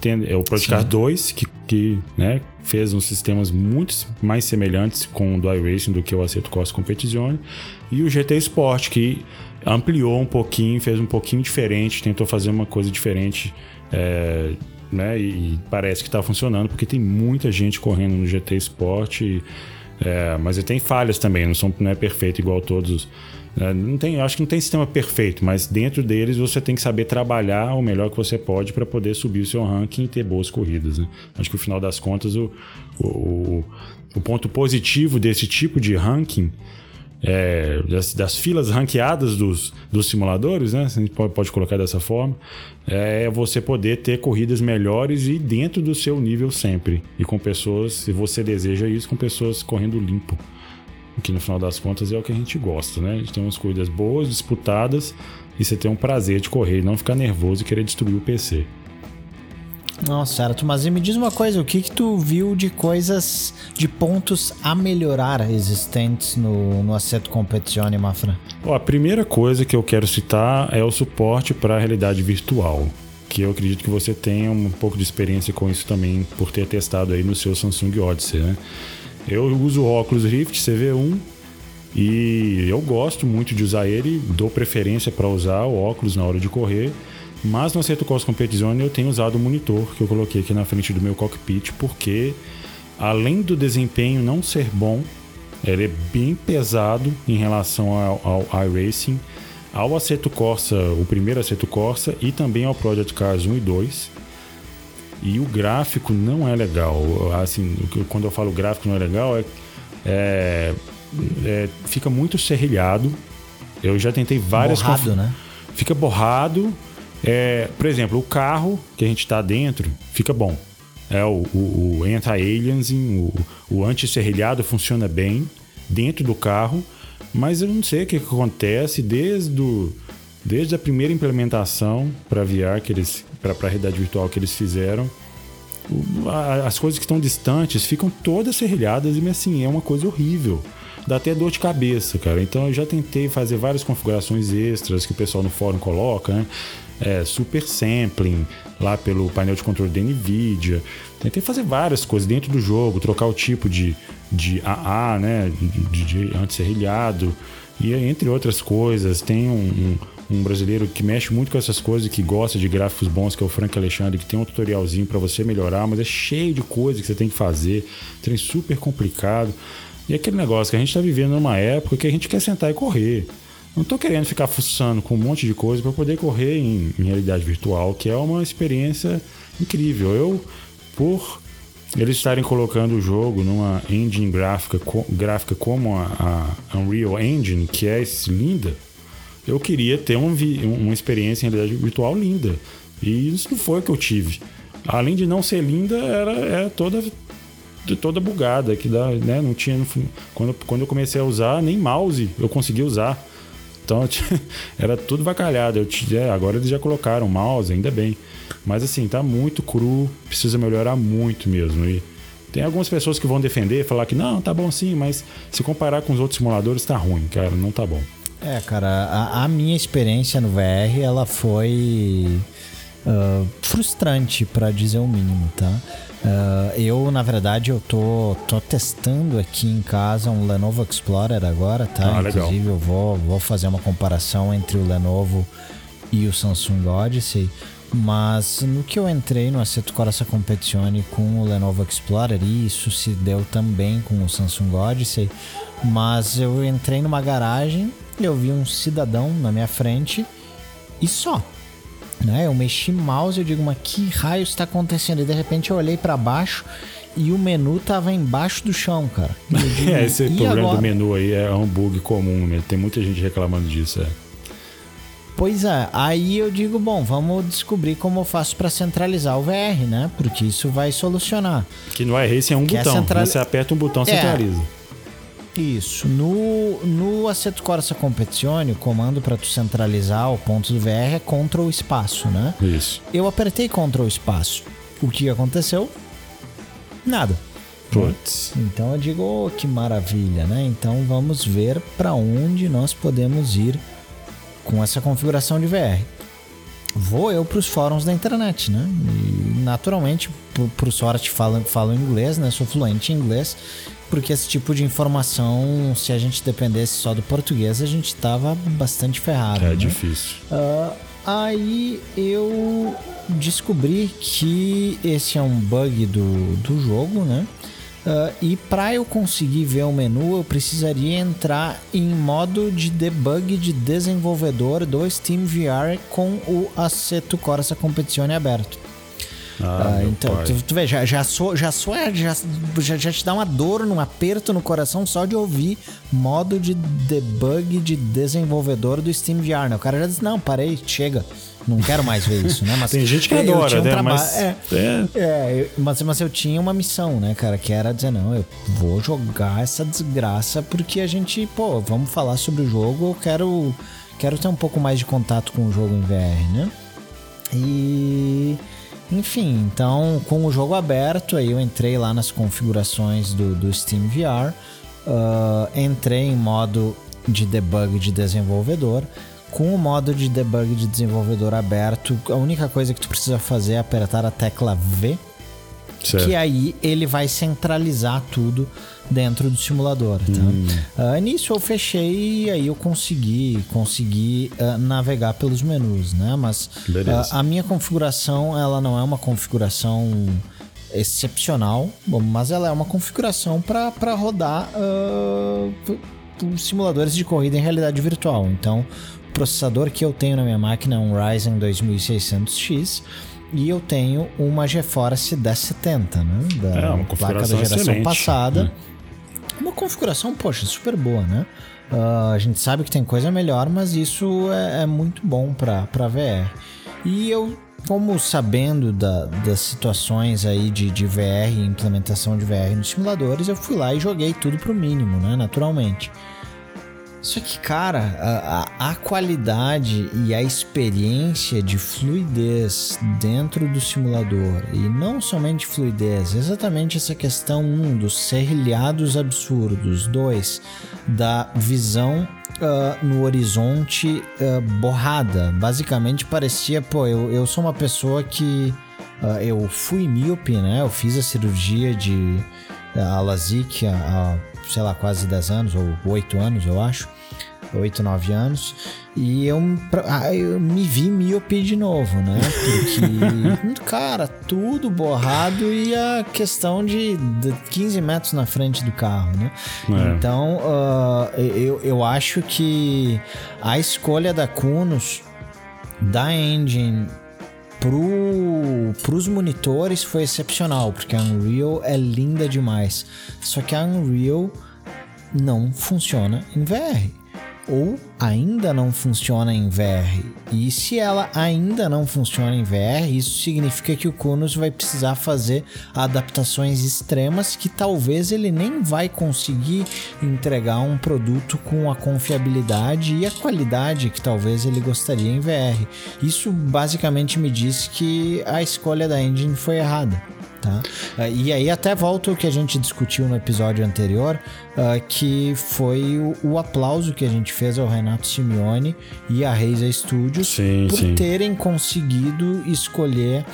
tem, é o Project Cars 2, que, que né, fez uns sistemas muito mais semelhantes com o do iRacing do que o Aceto Corsa Competizione, e o GT Sport, que ampliou um pouquinho, fez um pouquinho diferente, tentou fazer uma coisa diferente, é, né, e, parece que está funcionando, porque tem muita gente correndo no GT Sport, é, mas ele tem falhas também, não, são, não é perfeito igual todos é, não tem, acho que não tem sistema perfeito, mas dentro deles você tem que saber trabalhar o melhor que você pode para poder subir o seu ranking e ter boas corridas. Né? Acho que no final das contas o, o, o ponto positivo desse tipo de ranking é, das, das, filas ranqueadas dos, dos simuladores, né? A gente pode, pode colocar dessa forma, é você poder ter corridas melhores e dentro do seu nível sempre. E com pessoas, se você deseja isso, com pessoas correndo limpo que no final das contas é o que a gente gosta, né? A gente tem umas corridas boas, disputadas, e você tem um prazer de correr e não ficar nervoso e querer destruir o PC. Nossa, certo. Mas me diz uma coisa, o que que tu viu de coisas, de pontos a melhorar existentes no, no Assetto Competizione, Mafra? a primeira coisa que eu quero citar é o suporte para a realidade virtual, que eu acredito que você tenha um pouco de experiência com isso também, por ter testado aí no seu Samsung Odyssey, né? Eu uso o óculos Rift CV1 e eu gosto muito de usar ele, dou preferência para usar o óculos na hora de correr. Mas no Acerto Cross Competizione eu tenho usado o monitor que eu coloquei aqui na frente do meu cockpit, porque além do desempenho não ser bom, ele é bem pesado em relação ao, ao iRacing, ao Aceto Corsa, o primeiro Aceto Corsa e também ao Project Cars 1 e 2. E o gráfico não é legal. Assim, quando eu falo gráfico não é legal, é, é, é fica muito serrilhado. Eu já tentei várias. Borrado, né? Fica borrado É, por exemplo, o carro que a gente está dentro fica bom. É o, o, o anti-aliasing, o, o anti-serrilhado funciona bem dentro do carro, mas eu não sei o que, que acontece desde, desde a primeira implementação para VR que eles para a realidade virtual que eles fizeram as coisas que estão distantes ficam todas serrilhadas e assim é uma coisa horrível dá até dor de cabeça cara então eu já tentei fazer várias configurações extras que o pessoal no fórum coloca né? é, super sampling lá pelo painel de controle da NVIDIA. Tentei fazer várias coisas dentro do jogo, trocar o tipo de, de AA, né, de, de, de anti-serrilhado, e entre outras coisas. Tem um, um, um, brasileiro que mexe muito com essas coisas, que gosta de gráficos bons, que é o Frank Alexandre, que tem um tutorialzinho para você melhorar, mas é cheio de coisas que você tem que fazer, trem super complicado. E aquele negócio que a gente está vivendo numa época que a gente quer sentar e correr. Não estou querendo ficar fuçando com um monte de coisa para poder correr em, em, realidade virtual, que é uma experiência incrível. Eu, por eles estarem colocando o jogo numa engine gráfica, gráfica como a, a Unreal Engine, que é linda, eu queria ter um, uma experiência em realidade virtual linda. E isso não foi o que eu tive. Além de não ser linda, era, era toda toda bugada que dá, né? Não tinha quando, quando eu comecei a usar nem mouse eu consegui usar. Então era tudo vacalhado. Eu, é, agora eles já colocaram mouse, ainda bem. Mas assim, tá muito cru, precisa melhorar muito mesmo. E tem algumas pessoas que vão defender, falar que não, tá bom sim, mas se comparar com os outros simuladores, tá ruim, cara, não tá bom. É, cara, a, a minha experiência no VR, ela foi uh, frustrante, para dizer o mínimo, tá? Uh, eu, na verdade, eu tô, tô testando aqui em casa um Lenovo Explorer agora, tá? Ah, Inclusive, legal. eu vou, vou fazer uma comparação entre o Lenovo e o Samsung Odyssey. Mas no que eu entrei no Assetto Corsa Competizione com o Lenovo Explorer, e isso se deu também com o Samsung Odyssey, mas eu entrei numa garagem, eu vi um cidadão na minha frente e só né? Eu mexi mouse, eu digo, mas que raio está acontecendo? E de repente eu olhei para baixo e o menu tava embaixo do chão, cara. Digo, é, esse problema agora? do menu aí é um bug comum, né? Tem muita gente reclamando disso, é. Pois é, aí eu digo, bom, vamos descobrir como eu faço para centralizar o VR, né? Porque isso vai solucionar. Que no iRacing é um que botão, é central... você aperta um botão, é. centraliza. Isso. No, no Assetto Corsa Competizione, o comando para tu centralizar o ponto do VR é Ctrl espaço, né? Isso. Eu apertei Ctrl espaço. O que aconteceu? Nada. Putz. Então eu digo, oh, que maravilha, né? Então vamos ver para onde nós podemos ir com essa configuração de VR. Vou eu para os fóruns da internet, né? Naturalmente, por, por sorte, falo, falo inglês, né? Sou fluente em inglês porque esse tipo de informação, se a gente dependesse só do português, a gente tava bastante ferrado. É né? difícil. Uh, aí eu descobri que esse é um bug do, do jogo, né? Uh, e para eu conseguir ver o menu, eu precisaria entrar em modo de debug de desenvolvedor do Steam VR com o Assetto Corsa Competizione aberto. Ah, ah, então, tu, tu, vê, já, já, sou, já, sou, já, já, já te dá uma dor, um aperto no coração só de ouvir modo de debug de desenvolvedor do Steam VR. Né? O cara já diz: Não, parei, chega. Não quero mais ver isso, né? Mas, Tem gente que é, adora, um né? Mas, é, é. é mas, mas eu tinha uma missão, né, cara? Que era dizer, não, eu vou jogar essa desgraça porque a gente, pô, vamos falar sobre o jogo, eu quero, quero ter um pouco mais de contato com o jogo em VR, né? E enfim, então com o jogo aberto, aí eu entrei lá nas configurações do, do Steam VR, uh, entrei em modo de debug de desenvolvedor. Com o modo de debug de desenvolvedor aberto, a única coisa que tu precisa fazer é apertar a tecla V Certo. Que aí ele vai centralizar tudo dentro do simulador. Tá? Hum. Uh, nisso eu fechei e aí eu consegui, consegui uh, navegar pelos menus, né? Mas uh, a minha configuração ela não é uma configuração excepcional, mas ela é uma configuração para rodar simuladores de corrida em realidade virtual. Então, o processador que eu tenho na minha máquina é um Ryzen 2600X e eu tenho uma GeForce 1070, né? Da é, uma placa da geração excelente. passada. Né? Uma configuração, poxa, super boa, né? Uh, a gente sabe que tem coisa melhor, mas isso é, é muito bom para VR. E eu, como sabendo da, das situações aí de, de VR, implementação de VR nos simuladores, eu fui lá e joguei tudo pro mínimo, né? Naturalmente. Só que, cara, a, a, qualidade e a experiência de fluidez dentro do simulador, e não somente fluidez, exatamente essa questão, um, dos serrilhados absurdos, dois, da visão uh, no horizonte uh, borrada. Basicamente parecia, pô, eu, eu sou uma pessoa que. Uh, eu fui míope, né? Eu fiz a cirurgia de a LASIK há sei lá, quase 10 anos, ou 8 anos, eu acho. 8, 9 anos. E eu, ah, eu me vi míope de novo, né? Porque, cara, tudo borrado e a questão de, 15 metros na frente do carro, né? É. Então, uh, eu, eu acho que a escolha da Kunos, da engine para os monitores foi excepcional, porque a Unreal é linda demais. Só que a Unreal não funciona em VR ou ainda não funciona em VR. E se ela ainda não funciona em VR, isso significa que o Kunos vai precisar fazer adaptações extremas que talvez ele nem vai conseguir entregar um produto com a confiabilidade e a qualidade que talvez ele gostaria em VR. Isso basicamente me diz que a escolha da engine foi errada. Tá? Uh, e aí até volta o que a gente discutiu no episódio anterior, uh, que foi o, aplauso que a gente fez ao Renato Simeone e à Reisa Studios sim, por sim. terem conseguido escolher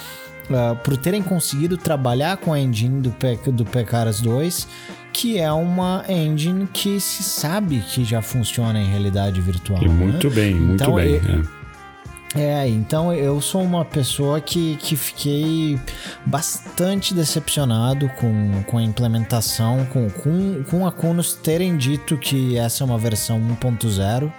Uh, por terem conseguido trabalhar com a engine do, Pe do Pecaras 2, que é uma engine que se sabe que já funciona em realidade virtual. E né? muito bem, muito então, bem. É. É, então eu sou uma pessoa que, que fiquei bastante decepcionado com, com a implementação, com, com, com a Kunos terem dito que essa é uma versão 1.0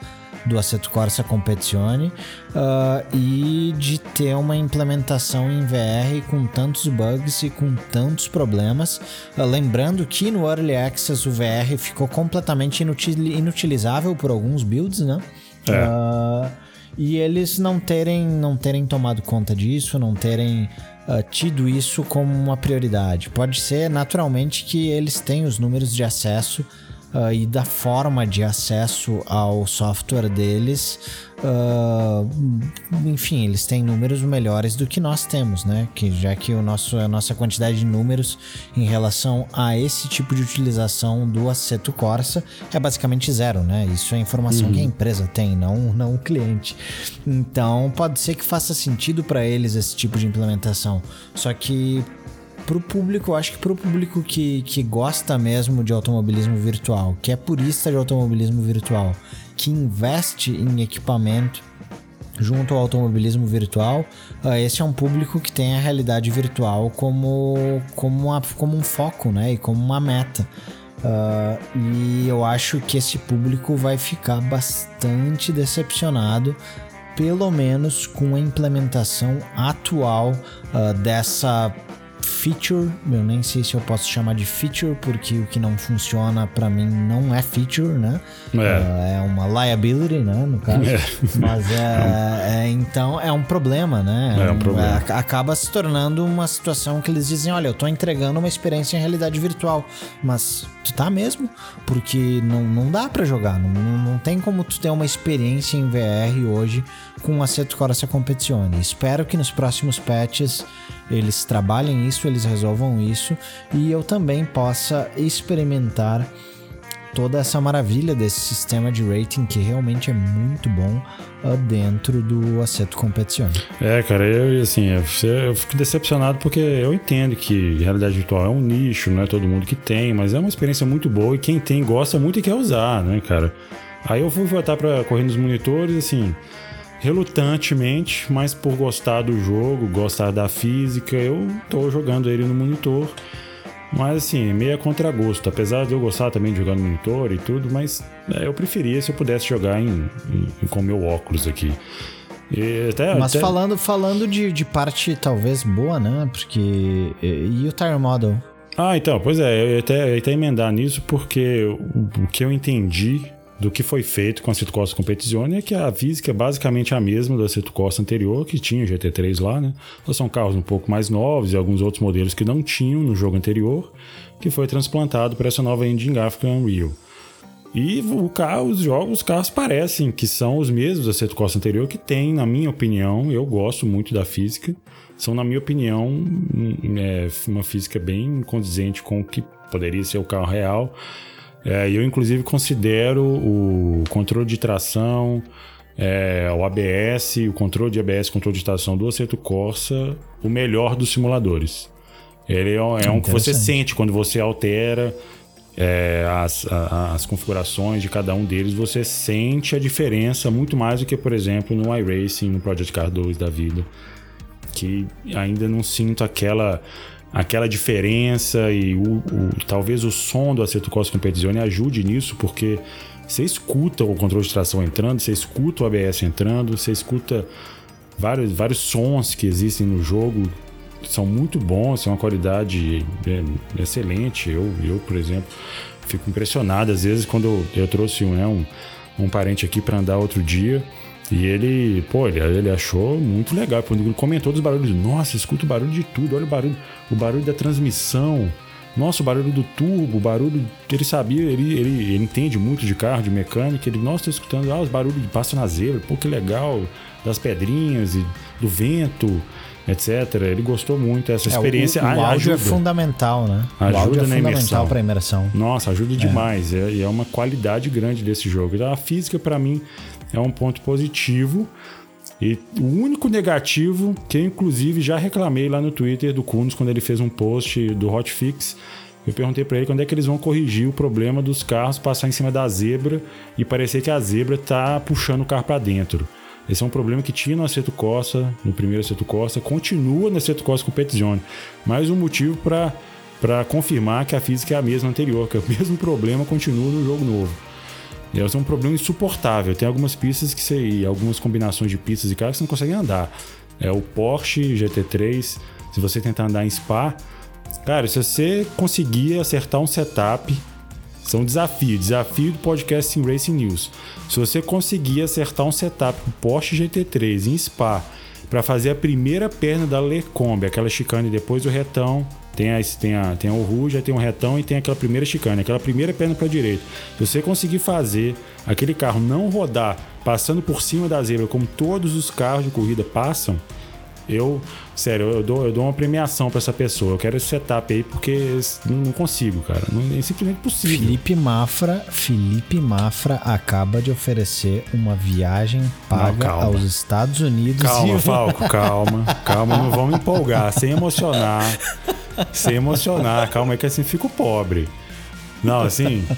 do Assetto Corsa Competizione uh, e de ter uma implementação em VR com tantos bugs e com tantos problemas. Uh, lembrando que no Early Access o VR ficou completamente inutil, inutilizável por alguns builds, né? É. Uh, e eles não terem, não terem tomado conta disso, não terem uh, tido isso como uma prioridade. Pode ser naturalmente que eles têm os números de acesso uh, e da forma de acesso ao software deles, uh, enfim, eles têm números melhores do que nós temos, né? Que já que o nosso, a nossa quantidade de números em relação a esse tipo de utilização do Aceto Corsa é basicamente zero, né? Isso é informação uhum. que a empresa tem, não, não o cliente. Então, pode ser que faça sentido para eles esse tipo de implementação. Só que pro público, eu acho que pro público que, que gosta mesmo de automobilismo virtual, que é purista de automobilismo virtual, que investe em equipamento junto ao automobilismo virtual, uh, esse é um público que tem a realidade virtual como, como, uma, como um foco, né? E como uma meta. Uh, e eu acho que esse público vai ficar bastante decepcionado, pelo menos com a implementação atual uh, dessa feature, eu nem sei se eu posso chamar de feature, porque o que não funciona para mim não é feature, né? É. Uh, é, uma liability, né? No caso. É. Mas é, é, então é um problema, né? É um problema. É, acaba se tornando uma situação que eles dizem: olha, eu tô entregando uma experiência em realidade virtual, mas tu tá mesmo? Porque não, não dá para jogar, não, não tem como tu ter uma experiência em VR hoje com o Assetto Corsa Competizione. Espero que nos próximos patches eles trabalhem isso, eles resolvam isso e eu também possa experimentar toda essa maravilha desse sistema de rating que realmente é muito bom uh, dentro do Assetto Competizione. É, cara, eu assim, eu fico decepcionado porque eu entendo que realidade virtual é um nicho, não é todo mundo que tem, mas é uma experiência muito boa e quem tem gosta muito e quer usar, né, cara? Aí eu fui voltar para correr nos monitores, assim, relutantemente, mas por gostar do jogo, gostar da física, eu tô jogando ele no monitor. Mas assim, meio a contragosto. Apesar de eu gostar também de jogar no monitor e tudo, mas é, eu preferia se eu pudesse jogar em, em, com meu óculos aqui. Até, mas até... falando, falando de, de parte talvez boa, né? Porque. E, e o Tire Model? Ah, então, pois é, eu ia até, eu ia até emendar nisso porque o, o que eu entendi do que foi feito com a Corsa Competizione é que a física é basicamente a mesma do Assetto Corsa anterior, que tinha GT3 lá, né? Então, são carros um pouco mais novos e alguns outros modelos que não tinham no jogo anterior, que foi transplantado para essa nova engine gráfica Unreal. E o carro, os jogos, os carros parecem que são os mesmos da Assetto Corsa anterior, que tem, na minha opinião, eu gosto muito da física, são, na minha opinião, é, uma física bem condizente com o que poderia ser o carro real. É, eu, inclusive, considero o controle de tração, é, o ABS, o controle de ABS, controle de tração do Assetto Corsa, o melhor dos simuladores. Ele é, é um que você sente quando você altera é, as, a, as configurações de cada um deles, você sente a diferença muito mais do que, por exemplo, no iRacing, no Project Car 2 da vida. Que ainda não sinto aquela aquela diferença e o, o, talvez o som do Assetto Corsa Competizione ajude nisso, porque você escuta o controle de tração entrando, você escuta o ABS entrando, você escuta vários, vários sons que existem no jogo, são muito bons, são uma qualidade é, excelente. Eu, eu, por exemplo, fico impressionado às vezes quando eu, eu trouxe né, um, um parente aqui para andar outro dia. E ele, pô, ele, ele achou muito legal. Ele comentou dos barulhos, nossa, escuta o barulho de tudo, olha o barulho, o barulho da transmissão, nossa, o barulho do turbo, o barulho ele sabia, ele, ele, ele entende muito de carro, de mecânica, ele, nossa, tá escutando ah, os barulhos de passo na zebra, pô, que legal, das pedrinhas e do vento, etc. Ele gostou muito dessa experiência. É, o, o, o áudio é é né? Ajuda o áudio é fundamental para imersão. Nossa, ajuda é. demais. É. E é, uma qualidade grande desse jogo. A física, para mim, é um ponto positivo. E o único negativo, que eu inclusive já reclamei lá no Twitter do Kunos, quando ele fez um post do Hotfix, eu perguntei para ele quando é que eles vão corrigir o problema dos carros passar em cima da zebra e parecer que a zebra tá puxando o carro para dentro. Esse é um problema que tinha no Aceto Costa, no primeiro Aceto Costa, continua no Aceto Costa Competizione. Mais um motivo para confirmar que a física é a mesma anterior, que o mesmo problema continua no jogo novo. E é um problema insuportável. Tem algumas pistas que você. algumas combinações de pistas e carros que você não consegue andar. É o Porsche GT3. Se você tentar andar em Spa, cara, se você conseguir acertar um setup, são é um desafio, desafio do podcast Sim Racing News. Se você conseguir acertar um setup com Porsche GT3 em Spa para fazer a primeira perna da Lecombe, aquela chicane depois do retão, tem, a, tem, a, tem o Ruja, tem o retão e tem aquela primeira chicane, aquela primeira perna para a direita. Se você conseguir fazer aquele carro não rodar passando por cima da zebra como todos os carros de corrida passam, eu, sério, eu dou, eu dou uma premiação para essa pessoa. Eu quero esse setup aí porque não consigo, cara. Não, é simplesmente possível. Felipe Mafra, Felipe Mafra acaba de oferecer uma viagem paga não, aos Estados Unidos. Calma, e... Falco, calma, calma, não vamos empolgar, sem emocionar. sem emocionar, calma aí que assim fico pobre. Não, assim.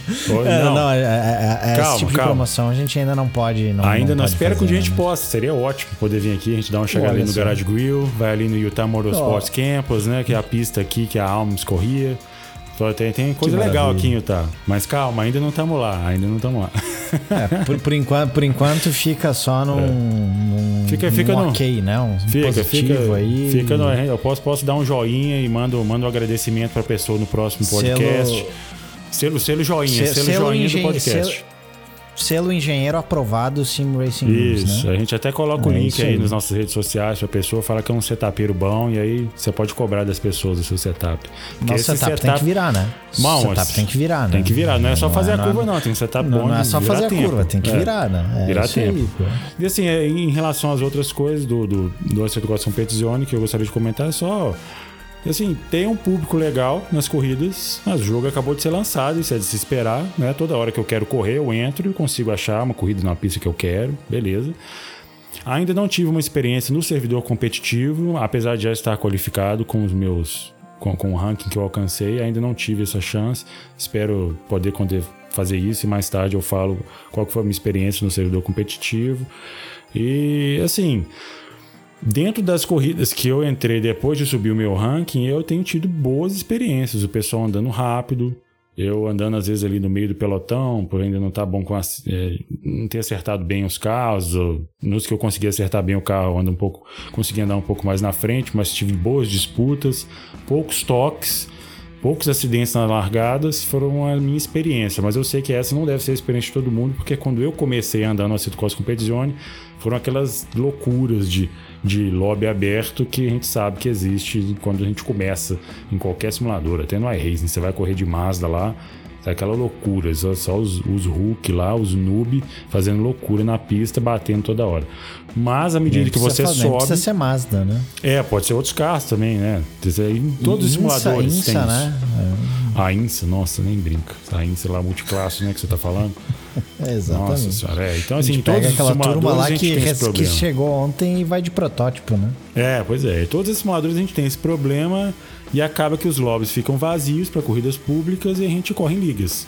É, não, não é, é, é, calma, esse tipo de calma. promoção a gente ainda não pode. Não, ainda não, não espera que a gente né? possa. Seria ótimo poder vir aqui, a gente dá uma chegada ali no Garage Grill, vai ali no Utah Motorsports oh. Campus, né? Que é a pista aqui que a Alms corria. Então, tem, tem coisa legal aqui em Utah. Mas calma, ainda não estamos lá, ainda não estamos lá. É, por, por, enquanto, por enquanto fica só num, é. num, fica, fica num no, ok, né? Um fica, fica, aí. Fica no, eu posso, posso dar um joinha e mando, mando um agradecimento para a pessoa no próximo podcast. Selo Selo, selo joinha, selo, selo joinha do podcast. Selo, selo engenheiro aprovado Sim Racing News, Isso, né? a gente até coloca é o link aí, aí, nas nossas redes sociais, a pessoa fala que é um setupeiro bom e aí você pode cobrar das pessoas o seu setup. Nosso setup, setup, tem que virar, né? Bom, setup tem que virar, né? Tem que virar, não é só não fazer a curva não, tem um setup não, bom Não é só fazer tempo. a curva, tem que é. virar, né? É virar tempo. Aí, e assim, em relação às outras coisas do, do, do Aceto Competizione que eu gostaria de comentar, é só e assim, tem um público legal nas corridas, mas o jogo acabou de ser lançado, isso é de se esperar, né? Toda hora que eu quero correr, eu entro e consigo achar uma corrida na pista que eu quero, beleza. Ainda não tive uma experiência no servidor competitivo, apesar de já estar qualificado com os meus com, com o ranking que eu alcancei, ainda não tive essa chance. Espero poder, fazer isso e mais tarde eu falo qual foi a minha experiência no servidor competitivo. E assim, Dentro das corridas que eu entrei depois de subir o meu ranking, eu tenho tido boas experiências. O pessoal andando rápido, eu andando às vezes ali no meio do pelotão, por ainda não tá bom com as, é, não ter acertado bem os carros. Nos que eu consegui acertar bem o carro, ando um pouco, consegui andar um pouco mais na frente, mas tive boas disputas, poucos toques. poucos acidentes nas largadas foram a minha experiência, mas eu sei que essa não deve ser a experiência de todo mundo, porque quando eu comecei a andar no Assetto Corsa Competizione, foram aquelas loucuras de, de lobby aberto que a gente sabe que existe quando a gente começa em qualquer simulador, até no iRacing, você vai correr de Mazda lá, aquela loucura, só, só os, os Hulk lá, os noob fazendo loucura na pista, batendo toda hora. Mas à medida que você fazer, sobe. precisa ser Mazda, né? É, pode ser outros carros também, né? Em todos os simuladores Insa, tem né? É. A Insa, nossa, nem brinca. A Insa lá, multiclasse, né, que você tá falando. É, exatamente. Nossa senhora, é. Então, assim, todos os aquela turma lá que, que chegou ontem e vai de protótipo, né? É, pois é. Todos os simuladores a gente tem esse problema e acaba que os lobbies ficam vazios para corridas públicas e a gente corre em ligas.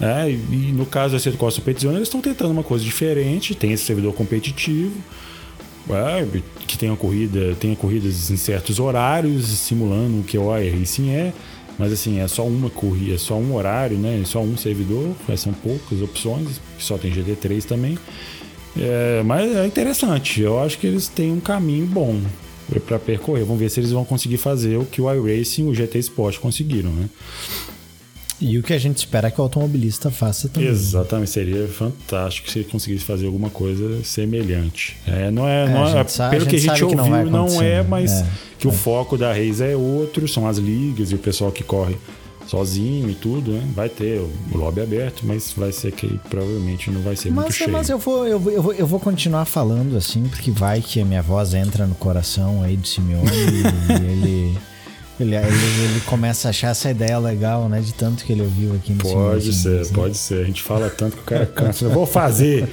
É, e no caso da Seto Costa Competizione, eles estão tentando uma coisa diferente, tem esse servidor competitivo, é, que tenha corrida, tenha corridas em certos horários, simulando o que o iRacing é, mas assim, é só uma corrida, é só um horário, né? É só um servidor, são poucas opções, só tem GT3 também. É, mas é interessante, eu acho que eles têm um caminho bom para percorrer. Vamos ver se eles vão conseguir fazer o que o iRacing e o GT Sport conseguiram, né? E o que a gente espera que o automobilista faça também. Exatamente, seria fantástico se ele conseguisse fazer alguma coisa semelhante. É, não é, é não é sabe, pelo que a gente ouviu, não, não, é, mas é, que é. o foco da Reis é outro, são as ligas e o pessoal que corre sozinho e tudo, né? Vai ter o lobby aberto, mas vai ser que provavelmente não vai ser mas, muito cheio. Mas eu vou, eu, vou, eu, vou, eu vou continuar falando assim, porque vai que a minha voz entra no coração aí do Simeone e ele ele, ele, ele, começa a achar essa ideia legal, né? De tanto que ele ouviu aqui no Pode ser, né? pode ser. A gente fala tanto que o cara cansa. Eu vou fazer.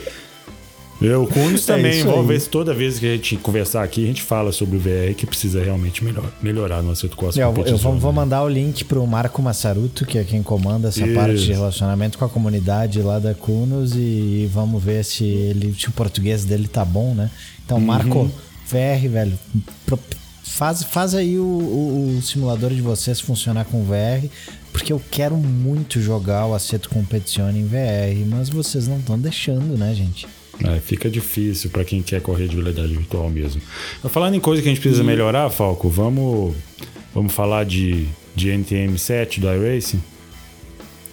Eu, o Cunhos é também, vamos ver se toda vez que a gente conversar aqui, a gente fala sobre o VR que precisa realmente melhor, melhorar no acerto as Eu, eu vou, vou, mandar o link pro Marco Massaruto, que é quem comanda essa Isso. parte de relacionamento com a comunidade lá da Cunos, e vamos ver se, ele, se o português dele tá bom, né? Então, Marco, uhum. VR, velho, Faz, faz aí o, o, o, simulador de vocês funcionar com VR, porque eu quero muito jogar o Aceto Competizione em VR, mas vocês não estão deixando, né, gente? É, fica difícil para quem quer correr de realidade virtual mesmo. Falando em coisa que a gente precisa e... melhorar, Falco, vamos, vamos falar de, de NTM7 do iRacing?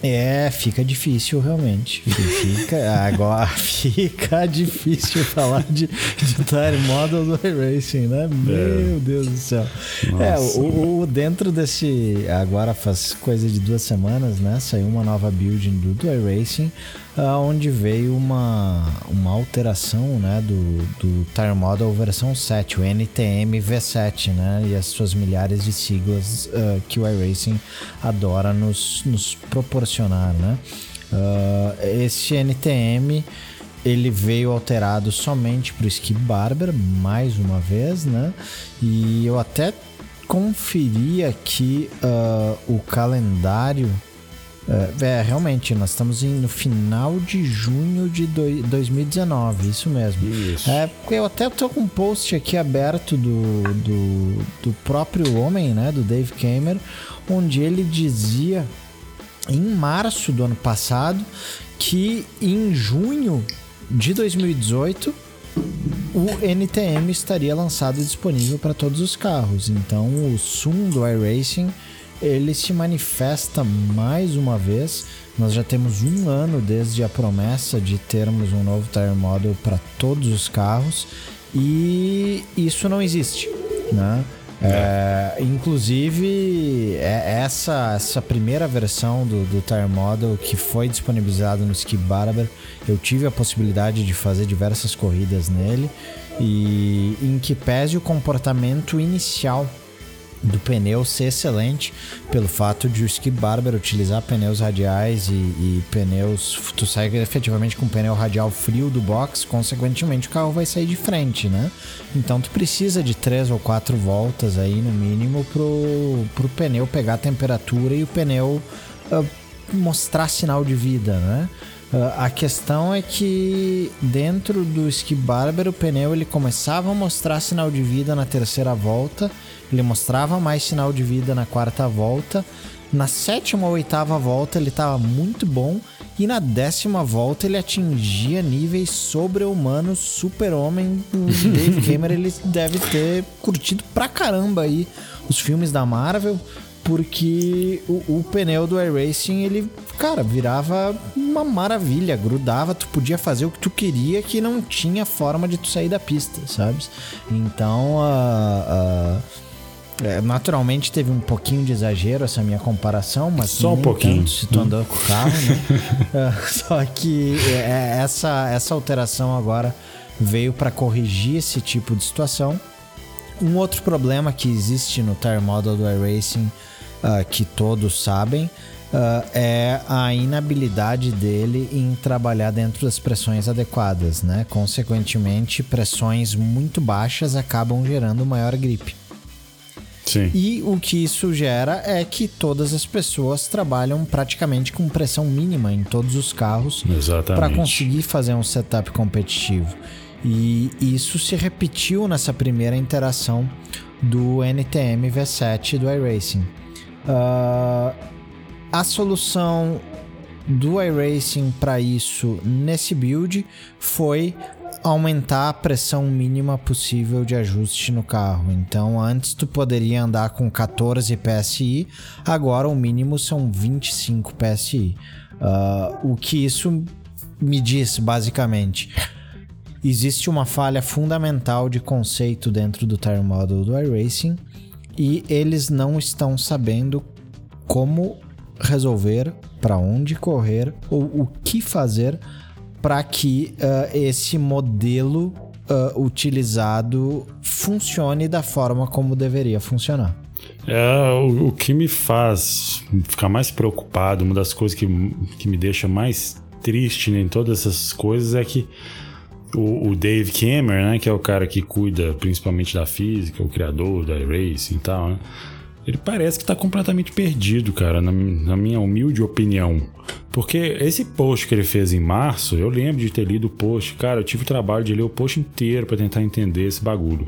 É, fica difícil realmente. Fica, agora fica difícil falar de, de tire model do iRacing, né? Meu é. Deus do céu. Nossa. É, o, o, dentro desse. Agora faz coisa de duas semanas, né? Saiu uma nova build do, do iRacing onde veio uma, uma alteração né, do, do Tire Model versão 7, o NTM V7, né, e as suas milhares de siglas uh, que o iRacing adora nos, nos proporcionar. Né? Uh, esse NTM ele veio alterado somente para o Skip Barber, mais uma vez, né? E eu até conferi aqui uh, o calendário é, é, realmente, nós estamos no final de junho de do, 2019, isso mesmo. Isso. É, eu até tô com um post aqui aberto do, do, do próprio homem, né, do Dave Kamer, onde ele dizia em março do ano passado que em junho de 2018 o NTM estaria lançado e disponível para todos os carros. Então o Zoom do iRacing ele se manifesta mais uma vez. Nós já temos um ano desde a promessa de termos um novo tire model para todos os carros e isso não existe, né? É. É, inclusive, é essa, essa primeira versão do, do Tire Model que foi disponibilizado no Skip Barber, eu tive a possibilidade de fazer diversas corridas nele e em que pese o comportamento inicial do pneu ser excelente pelo fato de o Skip Barber utilizar pneus radiais e, e, pneus. Tu sai efetivamente com pneu radial frio do box, consequentemente o carro vai sair de frente, né? Então tu precisa de três ou quatro voltas aí no mínimo pro, pro pneu pegar a temperatura e o pneu uh, mostrar sinal de vida, né? Uh, a questão é que dentro do Skip Barber o pneu ele começava a mostrar sinal de vida na terceira volta ele mostrava mais sinal de vida na quarta volta. Na sétima ou oitava volta ele estava muito bom. E na décima volta ele atingia níveis sobre-humanos, super-homem. O Dave Cameron ele deve ter curtido pra caramba aí os filmes da Marvel. Porque o, o, pneu do iRacing, ele, cara, virava uma maravilha, grudava, tu podia fazer o que tu queria que não tinha forma de tu sair da pista, sabes? Então, uh, uh, naturalmente teve um pouquinho de exagero essa minha comparação, mas só um pouquinho tanto, se tu andou com o carro, né? só que é, essa, essa alteração agora veio para corrigir esse tipo de situação. Um outro problema que existe no tire model do iRacing, uh, que todos sabem, uh, é a inabilidade dele em trabalhar dentro das pressões adequadas, né? Consequentemente, pressões muito baixas acabam gerando maior gripe. Sim. E o que isso gera é que todas as pessoas trabalham praticamente com pressão mínima em todos os carros para conseguir fazer um setup competitivo. E isso se repetiu nessa primeira interação do NTM V7 do iRacing. Uh, a solução do iRacing para isso nesse build foi aumentar a pressão mínima possível de ajuste no carro. Então, antes tu poderia andar com 14 PSI, agora o mínimo são 25 PSI. Uh, o que isso me diz basicamente? existe uma falha fundamental de conceito dentro do tire model do iRacing e eles não estão sabendo como resolver, para onde correr ou o que fazer para que uh, esse modelo uh, utilizado funcione da forma como deveria funcionar. É, o, o, que me faz ficar mais preocupado, uma das coisas que, que me deixa mais triste em todas essas coisas é que o, o, Dave Cameron, né, que é o cara que cuida principalmente da física, o criador da Racing e tal, né, ele parece que está completamente perdido, cara, na, na, minha humilde opinião. Porque esse post que ele fez em março, eu lembro de ter lido o post. Cara, eu tive o trabalho de ler o post inteiro para tentar entender esse bagulho.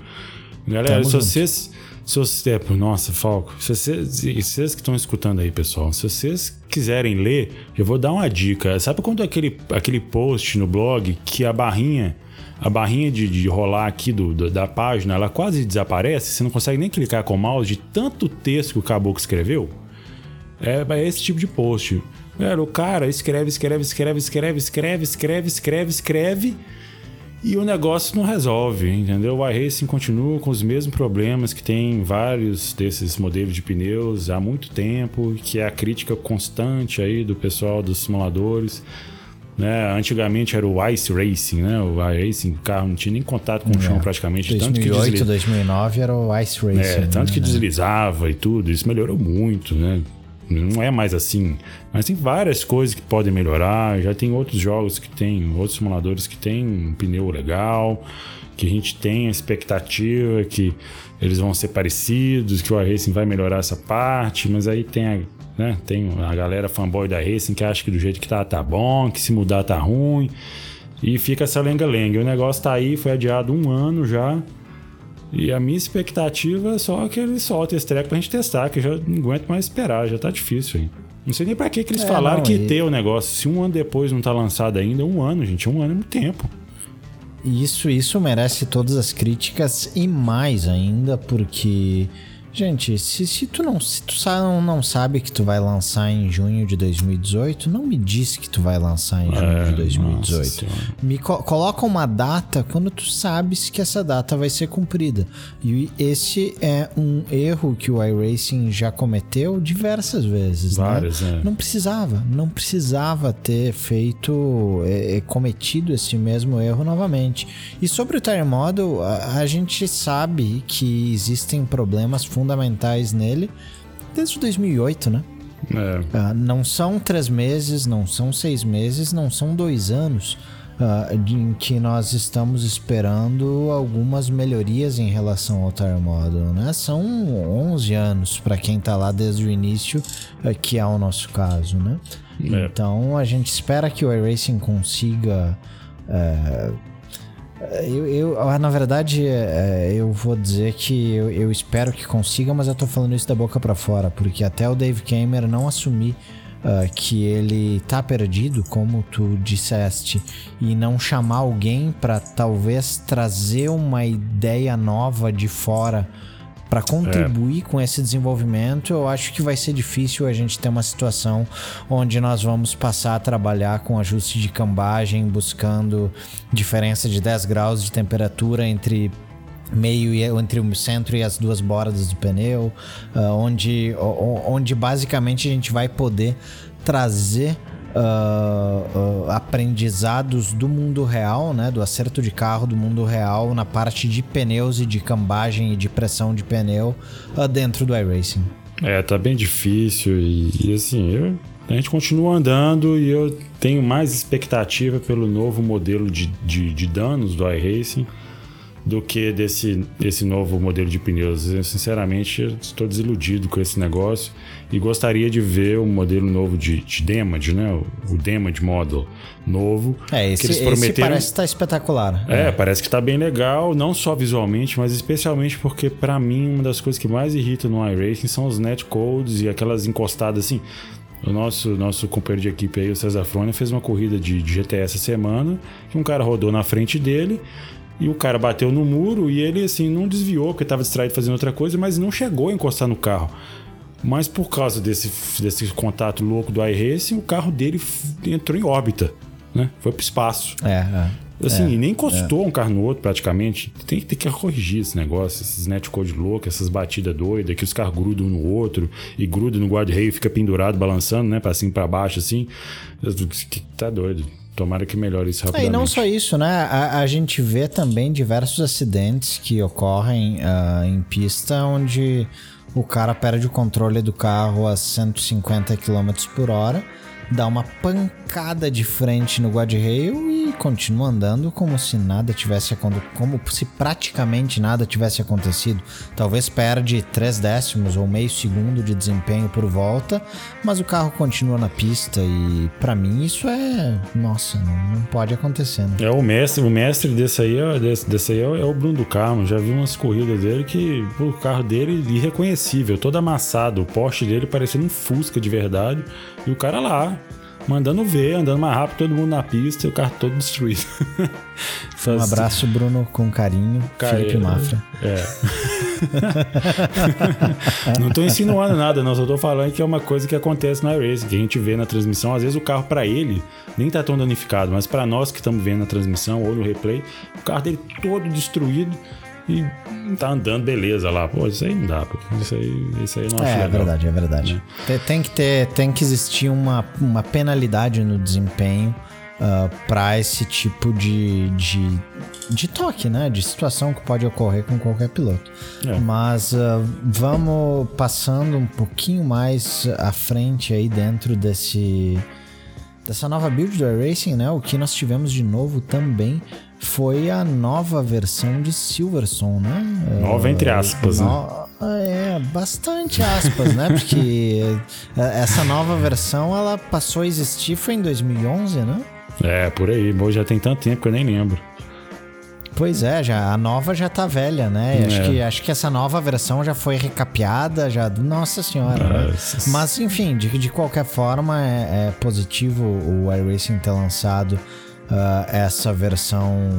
Galera, Tamo se vocês. Se vocês é, nossa, Falco, se vocês, se vocês que estão escutando aí, pessoal, se vocês quiserem ler, eu vou dar uma dica. Sabe quando aquele, aquele post no blog que a barrinha a barrinha de, de rolar aqui do, do, da página, ela quase desaparece, você não consegue nem clicar com o mouse de tanto texto que o caboclo escreveu. É, é esse tipo de post. Era, o cara escreve, escreve, escreve, escreve, escreve, escreve, escreve, escreve e o negócio não resolve, entendeu? O iRacing continua com os mesmos problemas que tem vários desses modelos de pneus há muito tempo, que é a crítica constante aí do pessoal dos simuladores. Né? Antigamente era o Ice Racing, né? O iRacing, o carro não tinha nem contato com o chão é. praticamente. 2008, tanto que 2009 era o Ice Racing. É, tanto né? que deslizava e tudo, isso melhorou muito, né? Não é mais assim. Mas tem várias coisas que podem melhorar. Já tem outros jogos que tem, outros simuladores que tem um pneu legal, que a gente tem a expectativa que eles vão ser parecidos, que o iRacing vai melhorar essa parte, mas aí tem a né? Tem a galera fanboy da Racing que acha que do jeito que tá, tá bom, que se mudar tá ruim. E fica essa lenga-lenga. O negócio tá aí, foi adiado um ano já. E a minha expectativa é só que ele solte esse treco pra gente testar, que eu já não aguento mais esperar, já tá difícil aí. Não sei nem pra que, que eles é, falaram não, que e... ter o negócio. Se um ano depois não tá lançado ainda, um ano, gente. Um ano é muito tempo. Isso, isso merece todas as críticas e mais ainda, porque Gente, se, se tu, não, se tu não, não sabe que tu vai lançar em junho de 2018, não me diz que tu vai lançar em junho é, de 2018. Me co coloca uma data quando tu sabes que essa data vai ser cumprida. E esse é um erro que o iRacing já cometeu diversas vezes. Né? Várias, né? É. Não precisava, não precisava ter feito, é, é, cometido esse mesmo erro novamente. E sobre o Tire Model, a, a gente sabe que existem problemas fundamentais fundamentais nele desde 2008, né? É. Uh, não são três meses, não são seis meses, não são dois anos uh, em que nós estamos esperando algumas melhorias em relação ao Tire Model, né? São 11 anos para quem tá lá desde o início, uh, que é o nosso caso, né? É. Então a gente espera que o iRacing consiga eu, eu, ah, na verdade, é, eu vou dizer que eu, eu, espero que consiga, mas eu tô falando isso da boca para fora, porque até o Dave Cameron não assumir uh, que ele tá perdido, como tu disseste, e não chamar alguém para talvez trazer uma ideia nova de fora para contribuir é. com esse desenvolvimento, eu acho que vai ser difícil a gente ter uma situação onde nós vamos passar a trabalhar com ajuste de cambagem, buscando diferença de 10 graus de temperatura entre meio e entre o centro e as duas bordas do pneu, uh, onde, onde basicamente a gente vai poder trazer uh, uh, aprendizados do mundo real, né, do acerto de carro do mundo real na parte de pneus e de cambagem e de pressão de pneu dentro do iRacing. É, tá bem difícil e, e assim, eu, a gente continua andando e eu tenho mais expectativa pelo novo modelo de, de, de danos do iRacing do que desse, desse novo modelo de pneus. Eu, sinceramente, estou desiludido com esse negócio e gostaria de ver o modelo novo de, de Damage, né? O, o Damage Model novo. É, esse, que eles prometeram. Esse parece estar tá espetacular. É, é, parece que está bem legal, não só visualmente, mas especialmente porque, para mim, uma das coisas que mais irrita no iRacing são os netcodes e aquelas encostadas assim. O nosso, nosso companheiro de equipe aí, o César Frone, fez uma corrida de, de GTS essa semana, que um cara rodou na frente dele, e o cara bateu no muro e ele, assim, não desviou porque estava distraído fazendo outra coisa, mas não chegou a encostar no carro. Mas por causa desse, desse contato louco do iRacing, o carro dele entrou em órbita, né? Foi pro espaço. É, é. Assim, é, nem encostou é. um carro no outro praticamente. Tem que ter que corrigir esse negócio, esses netcode loucos, essas batidas doidas, que os carros grudam um no outro e grudam no guarda-reio, fica pendurado, balançando, né? Pra cima para baixo, assim. Tá doido. Tomara que melhore isso rapidamente. É, e não só isso, né? A, a, gente vê também diversos acidentes que ocorrem uh, em pista onde o cara perde o controle do carro a 150 km por hora dá uma pancada de frente no guardrail e continua andando como se nada tivesse acontecido, como se praticamente nada tivesse acontecido. Talvez perde 3 décimos ou meio segundo de desempenho por volta, mas o carro continua na pista e para mim isso é, nossa, não, não, pode acontecer. Né? É o mestre, o mestre desse aí, é, desse, desse aí é, o é Bruno do Carmo. Já vi umas corridas dele que o carro dele irreconhecível, todo amassado, o poste dele parecendo um Fusca de verdade. E o cara lá, mandando ver, andando mais rápido, todo mundo na pista e o carro todo destruído. um abraço, Bruno, com carinho. Felipe Mafra. É. não tô insinuando nada, não. Só tô falando que é uma coisa que acontece na iRacing, que a gente vê na transmissão. Às vezes o carro, para ele, nem tá tão danificado, mas para nós que estamos vendo na transmissão ou no replay, o carro dele todo destruído e tá andando beleza lá. Pô, isso aí não dá, pô. Isso aí, isso aí não acho é, legal. É verdade, é verdade. Né? Tem que ter, tem que existir uma, uma penalidade no desempenho uh, ah, para esse tipo de, de, de toque, né? De situação que pode ocorrer com qualquer piloto. É. Mas uh, vamos passando um pouquinho mais à frente aí dentro desse dessa nova build do iRacing, né? O que nós tivemos de novo também foi a nova versão de Silverstone, né? Nova entre aspas, no... né? É, bastante aspas, né? Porque é, essa nova versão ela passou a existir foi em 2011, né? É, por aí. Hoje já tem tanto tempo que eu nem lembro. Pois é, já a nova já tá velha, né? É. Acho, que, acho que essa nova versão já foi recapeada, já. Nossa senhora. Né? Mas enfim, de, de qualquer forma, é, é positivo o iRacing ter lançado uh, essa versão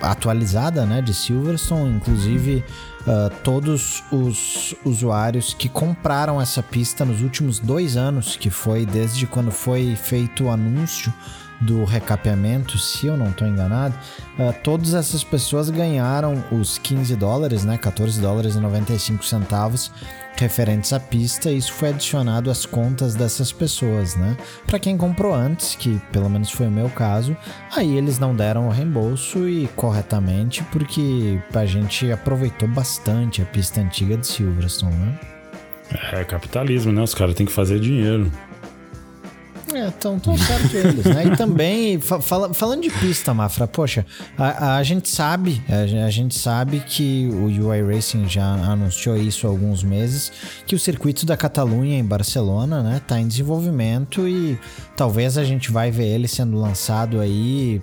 atualizada né, de Silverstone. Inclusive, uh, todos os usuários que compraram essa pista nos últimos dois anos, que foi desde quando foi feito o anúncio do recapeamento, se eu não estou enganado, uh, todas essas pessoas ganharam os 15 dólares, né, 14 dólares e 95 centavos referentes à pista, isso foi adicionado às contas dessas pessoas, né? Para quem comprou antes, que pelo menos foi o meu caso, aí eles não deram o reembolso e corretamente, porque a gente aproveitou bastante a pista antiga de Silverstone, né? É capitalismo, né? Os caras têm que fazer dinheiro. É, tão, tão certo eles, né? E também, fala, falando de pista, Mafra, poxa, a, a gente sabe, a, a, gente sabe que o UI Racing já anunciou isso há alguns meses, que o circuito da Catalunha em Barcelona, né, tá em desenvolvimento e talvez a gente vai ver ele sendo lançado aí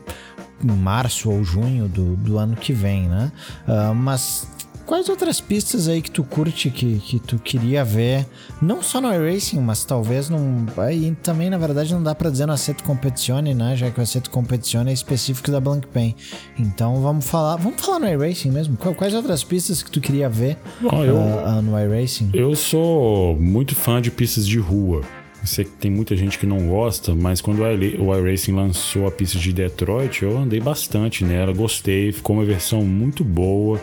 em março ou junho do, do ano que vem, né? Uh, mas quais outras pistas aí que tu curte, que, que tu queria ver? Não só no iRacing, mas talvez num. Aí também, na verdade, não dá pra dizer no Assetto Competizione, né? Já que o Assetto Competizione é específico da Blancpain. Então vamos falar. Vamos falar no iRacing mesmo. Quais outras pistas que tu queria ver Bom, eu, uh, uh, no iRacing? Eu sou muito fã de pistas de rua. Sei que tem muita gente que não gosta, mas quando o iRacing lançou a pista de Detroit, eu andei bastante nela, gostei, ficou uma versão muito boa,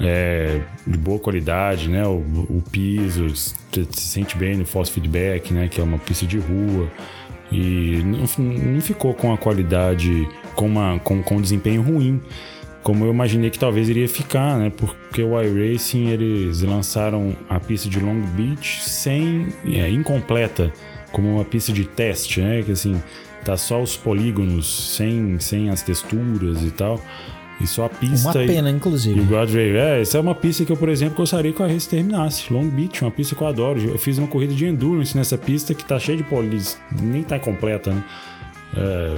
é, de boa qualidade, né? O, o piso se sente bem no force feedback, né? Que é uma pista de rua e não, não ficou com a qualidade, com, uma, com, com um desempenho ruim como eu imaginei que talvez iria ficar, né? Porque o iRacing eles lançaram a pista de Long Beach sem é, incompleta, como uma pista de teste, né? Que assim tá só os polígonos, sem, sem as texturas e tal. E só a pista. Uma pena, e, inclusive. E o guardrail. É, essa é uma pista que eu, por exemplo, gostaria que a race terminasse. Long Beach, uma pista que eu adoro. Eu fiz uma corrida de endurance nessa pista que tá cheia de polígonos, nem tá completa, né? É,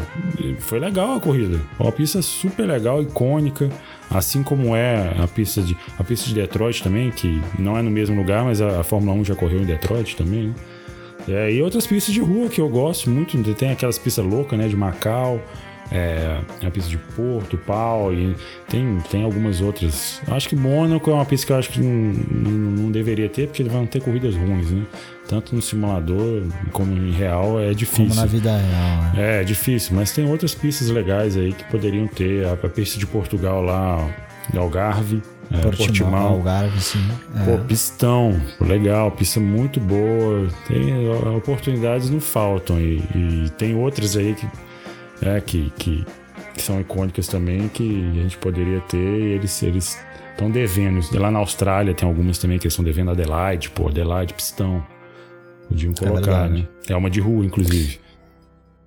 foi legal a corrida. Uma pista super legal, icônica, assim como é a pista de a pista de Detroit também, que não é no mesmo lugar, mas a, a Fórmula 1 já correu em Detroit também. Né? É, e outras pistas de rua que eu gosto muito, tem aquelas pistas loucas, né, de Macau, é, a pista de Porto, Pau, e tem, tem algumas outras. Acho que Mônaco é uma pista que eu acho que não, não deveria ter, porque vão ter corridas ruins, né? Tanto no simulador como em real é difícil. Como na vida real. Né? É, é difícil, mas tem outras pistas legais aí que poderiam ter. A, a pista de Portugal lá, Algarve. É, Portimão, Portimão. Algarve, sim. É. Pô, pistão, legal, pista muito boa. Tem oportunidades não faltam e, e tem outras aí que né, que, que, que, são icônicas também, que a gente poderia ter e eles eles estão devendo. Lá na Austrália tem algumas também que eles estão devendo Adelaide, pô, Adelaide, pistão. Podiam é colocar, é né? É uma de rua, inclusive.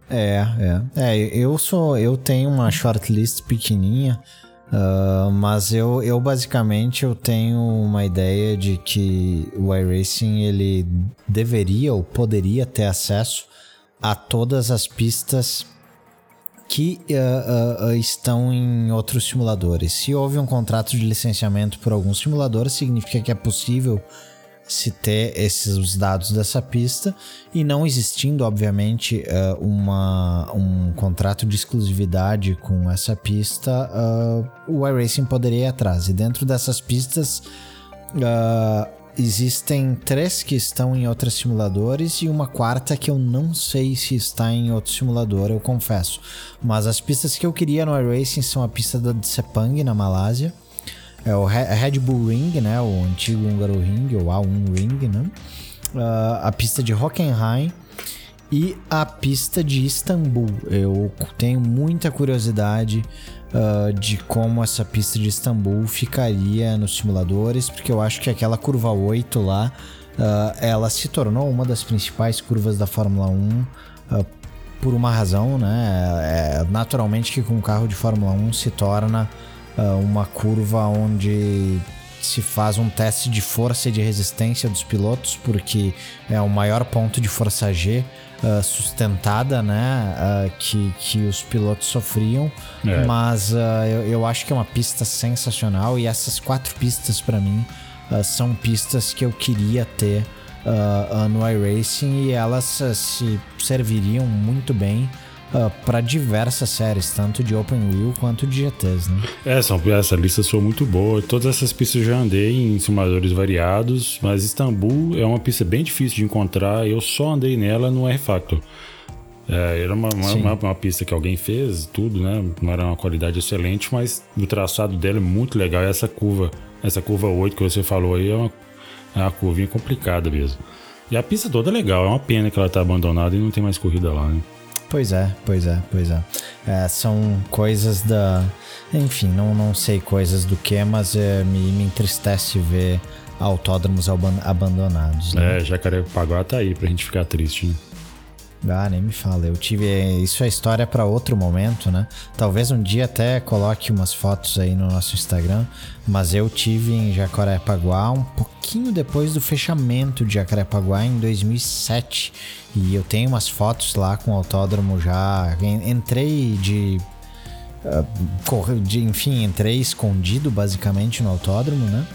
É, é. É, eu sou. Eu tenho uma shortlist pequenininha. Uh, mas eu, eu basicamente eu tenho uma ideia de que o iRacing ele deveria ou poderia ter acesso a todas as pistas que uh, uh, estão em outros simuladores. Se houve um contrato de licenciamento por algum simulador, significa que é possível se ter esses dados dessa pista e não existindo, obviamente, uh, uma, um contrato de exclusividade com essa pista, o iRacing poderia ir atrás. E dentro dessas pistas, existem três que estão em outros simuladores e uma quarta que eu não sei se está em outro simulador, eu confesso. Mas as pistas que eu queria no iRacing são a pista da Sepang na Malásia, é o Red Bull Ring, né, o antigo húngaro Ring, ou A1 Ring, né? Uh, a pista de Hockenheim e a pista de Istambul. Eu tenho muita curiosidade uh, de como essa pista de Istambul ficaria nos simuladores, porque eu acho que aquela curva 8 lá, uh, ela se tornou uma das principais curvas da Fórmula 1 uh, ah, por uma razão, né? É, naturalmente que com um carro de Fórmula 1 se torna uma curva onde se faz um teste de força e de resistência dos pilotos, porque é o maior ponto de força G uh, sustentada, né? Uh, que, que os pilotos sofriam. É. Mas uh, eu, eu, acho que é uma pista sensacional e essas quatro pistas para mim são pistas que eu queria ter no iRacing e elas se serviriam muito bem uh, para diversas séries, tanto de Open Wheel quanto de GTs, né? É, são, essa lista sou muito boa. Todas essas pistas eu já andei em simuladores variados, mas Istambul é uma pista bem difícil de encontrar. Eu só andei nela no R-Factor. É, era uma, uma, uma, pista que alguém fez, tudo, né? Não era uma qualidade excelente, mas o traçado dela é muito legal. E essa curva, essa curva 8 que você falou aí, é uma, é uma curvinha complicada mesmo. E a pista toda é legal, é uma pena que ela tá abandonada e não tem mais corrida lá, né? Pois é, pois é, pois é. é são coisas da. Enfim, não, não sei coisas do que, mas é, me, me entristece ver autódromos abandonados. Né? É, Jacarepaguá tá aí pra gente ficar triste, né? Ah, nem me fala. Eu tive. Isso é história para outro momento, né? Talvez um dia até coloque umas fotos aí no nosso Instagram. Mas eu tive em Jacarepaguá um pouquinho depois do fechamento de Jacarepaguá em 2007. E eu tenho umas fotos lá com o autódromo já. Entrei de uh, de, enfim, entrei escondido basicamente no autódromo, né?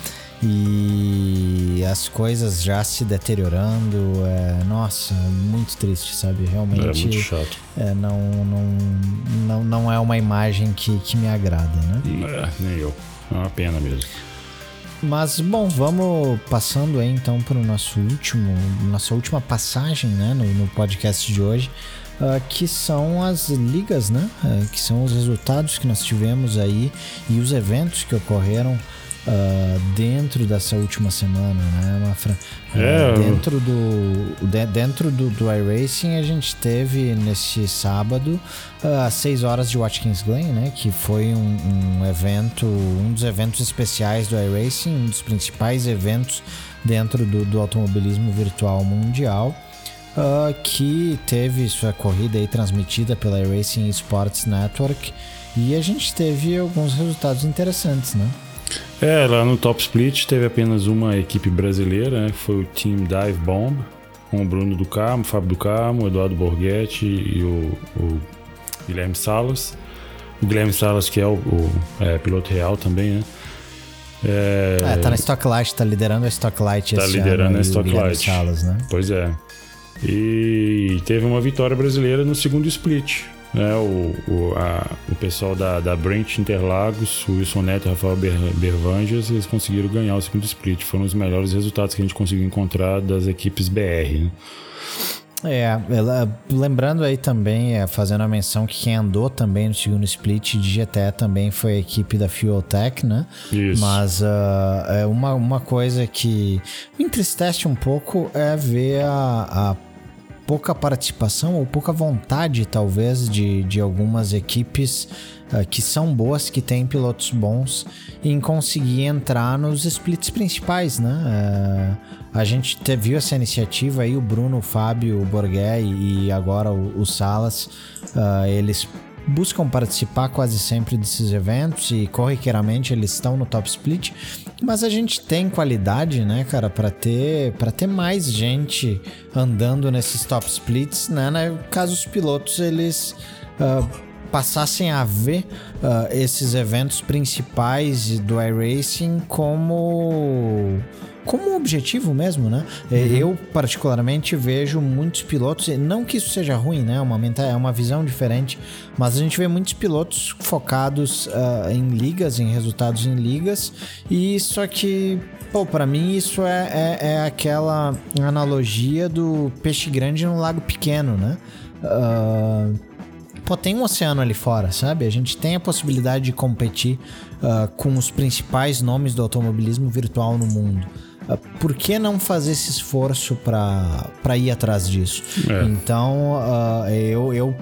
E as coisas já se deteriorando, é, nossa, muito triste, sabe? Realmente. É muito chato. É, não, não, não, não é uma imagem que, que me agrada, né? É, nem eu. É uma pena mesmo. Mas, bom, vamos passando aí então para o nosso último, nossa última passagem né, no, no podcast de hoje, uh, que são as ligas, né? Uh, que são os resultados que nós tivemos aí e os eventos que ocorreram uh, dentro dessa última semana, né, Mafra? É, dentro do de, dentro do, do iRacing a gente teve nesse sábado uh, 6 horas de Watkins Glen, né? Que foi um, um evento, um dos eventos especiais do iRacing, um dos principais eventos dentro do, do automobilismo virtual mundial. Uh, que teve sua corrida aí transmitida pela iRacing Sports Network e a gente teve alguns resultados interessantes, né? É, lá no Top Split teve apenas uma equipe brasileira, né, que foi o Team Dive Bomb, com o Bruno do Carmo, o Fábio do Carmo, o Eduardo Borghetti e o, o Guilherme Salas. O Guilherme Salas, que é o, o é, piloto real também, né? É, é, tá na Stocklight, tá liderando a Stocklight tá esse liderando ano. a Stocklight. Salas, né? Pois é. E teve uma vitória brasileira no segundo split né, o, o, a, o pessoal da, da Brent Interlagos, o Wilson Neto e Rafael Ber, Bervanges, eles conseguiram ganhar o segundo split. Foram os melhores resultados que a gente conseguiu encontrar das equipes BR. Né? É, lembrando aí também, é, fazendo a menção que quem andou também no segundo split de GTE também foi a equipe da Fueltech, né? Isso. Mas uh, é uma, uma coisa que me entristece um pouco é ver a, a pouca participação ou pouca vontade, talvez, de, de algumas equipes uh, que são boas, que têm pilotos bons, em conseguir entrar nos splits principais, né? Uh, a gente te, viu essa iniciativa aí, o Bruno, o Fábio, o Borgé e agora o, o Salas, uh, eles buscam participar quase sempre desses eventos e corriqueiramente eles estão no top split, mas a gente tem qualidade, né, cara, para ter para ter mais gente andando nesses top splits, né, né caso os pilotos eles uh, passassem a ver uh, esses eventos principais do iRacing como como objetivo mesmo, né? É, uhum. Eu, particularmente, vejo muitos pilotos, não que isso seja ruim, né? Uma, é uma visão diferente, mas a gente vê muitos pilotos focados uh, em ligas, em resultados em ligas, e só que, pô, pra mim isso é, é, é aquela analogia do peixe grande no lago pequeno, né? Uh, pô, tem um oceano ali fora, sabe? A gente tem a possibilidade de competir uh, com os principais nomes do automobilismo virtual no mundo. Ah, por que não fazer esse esforço para ir atrás disso? É. Então, uh, eu, eu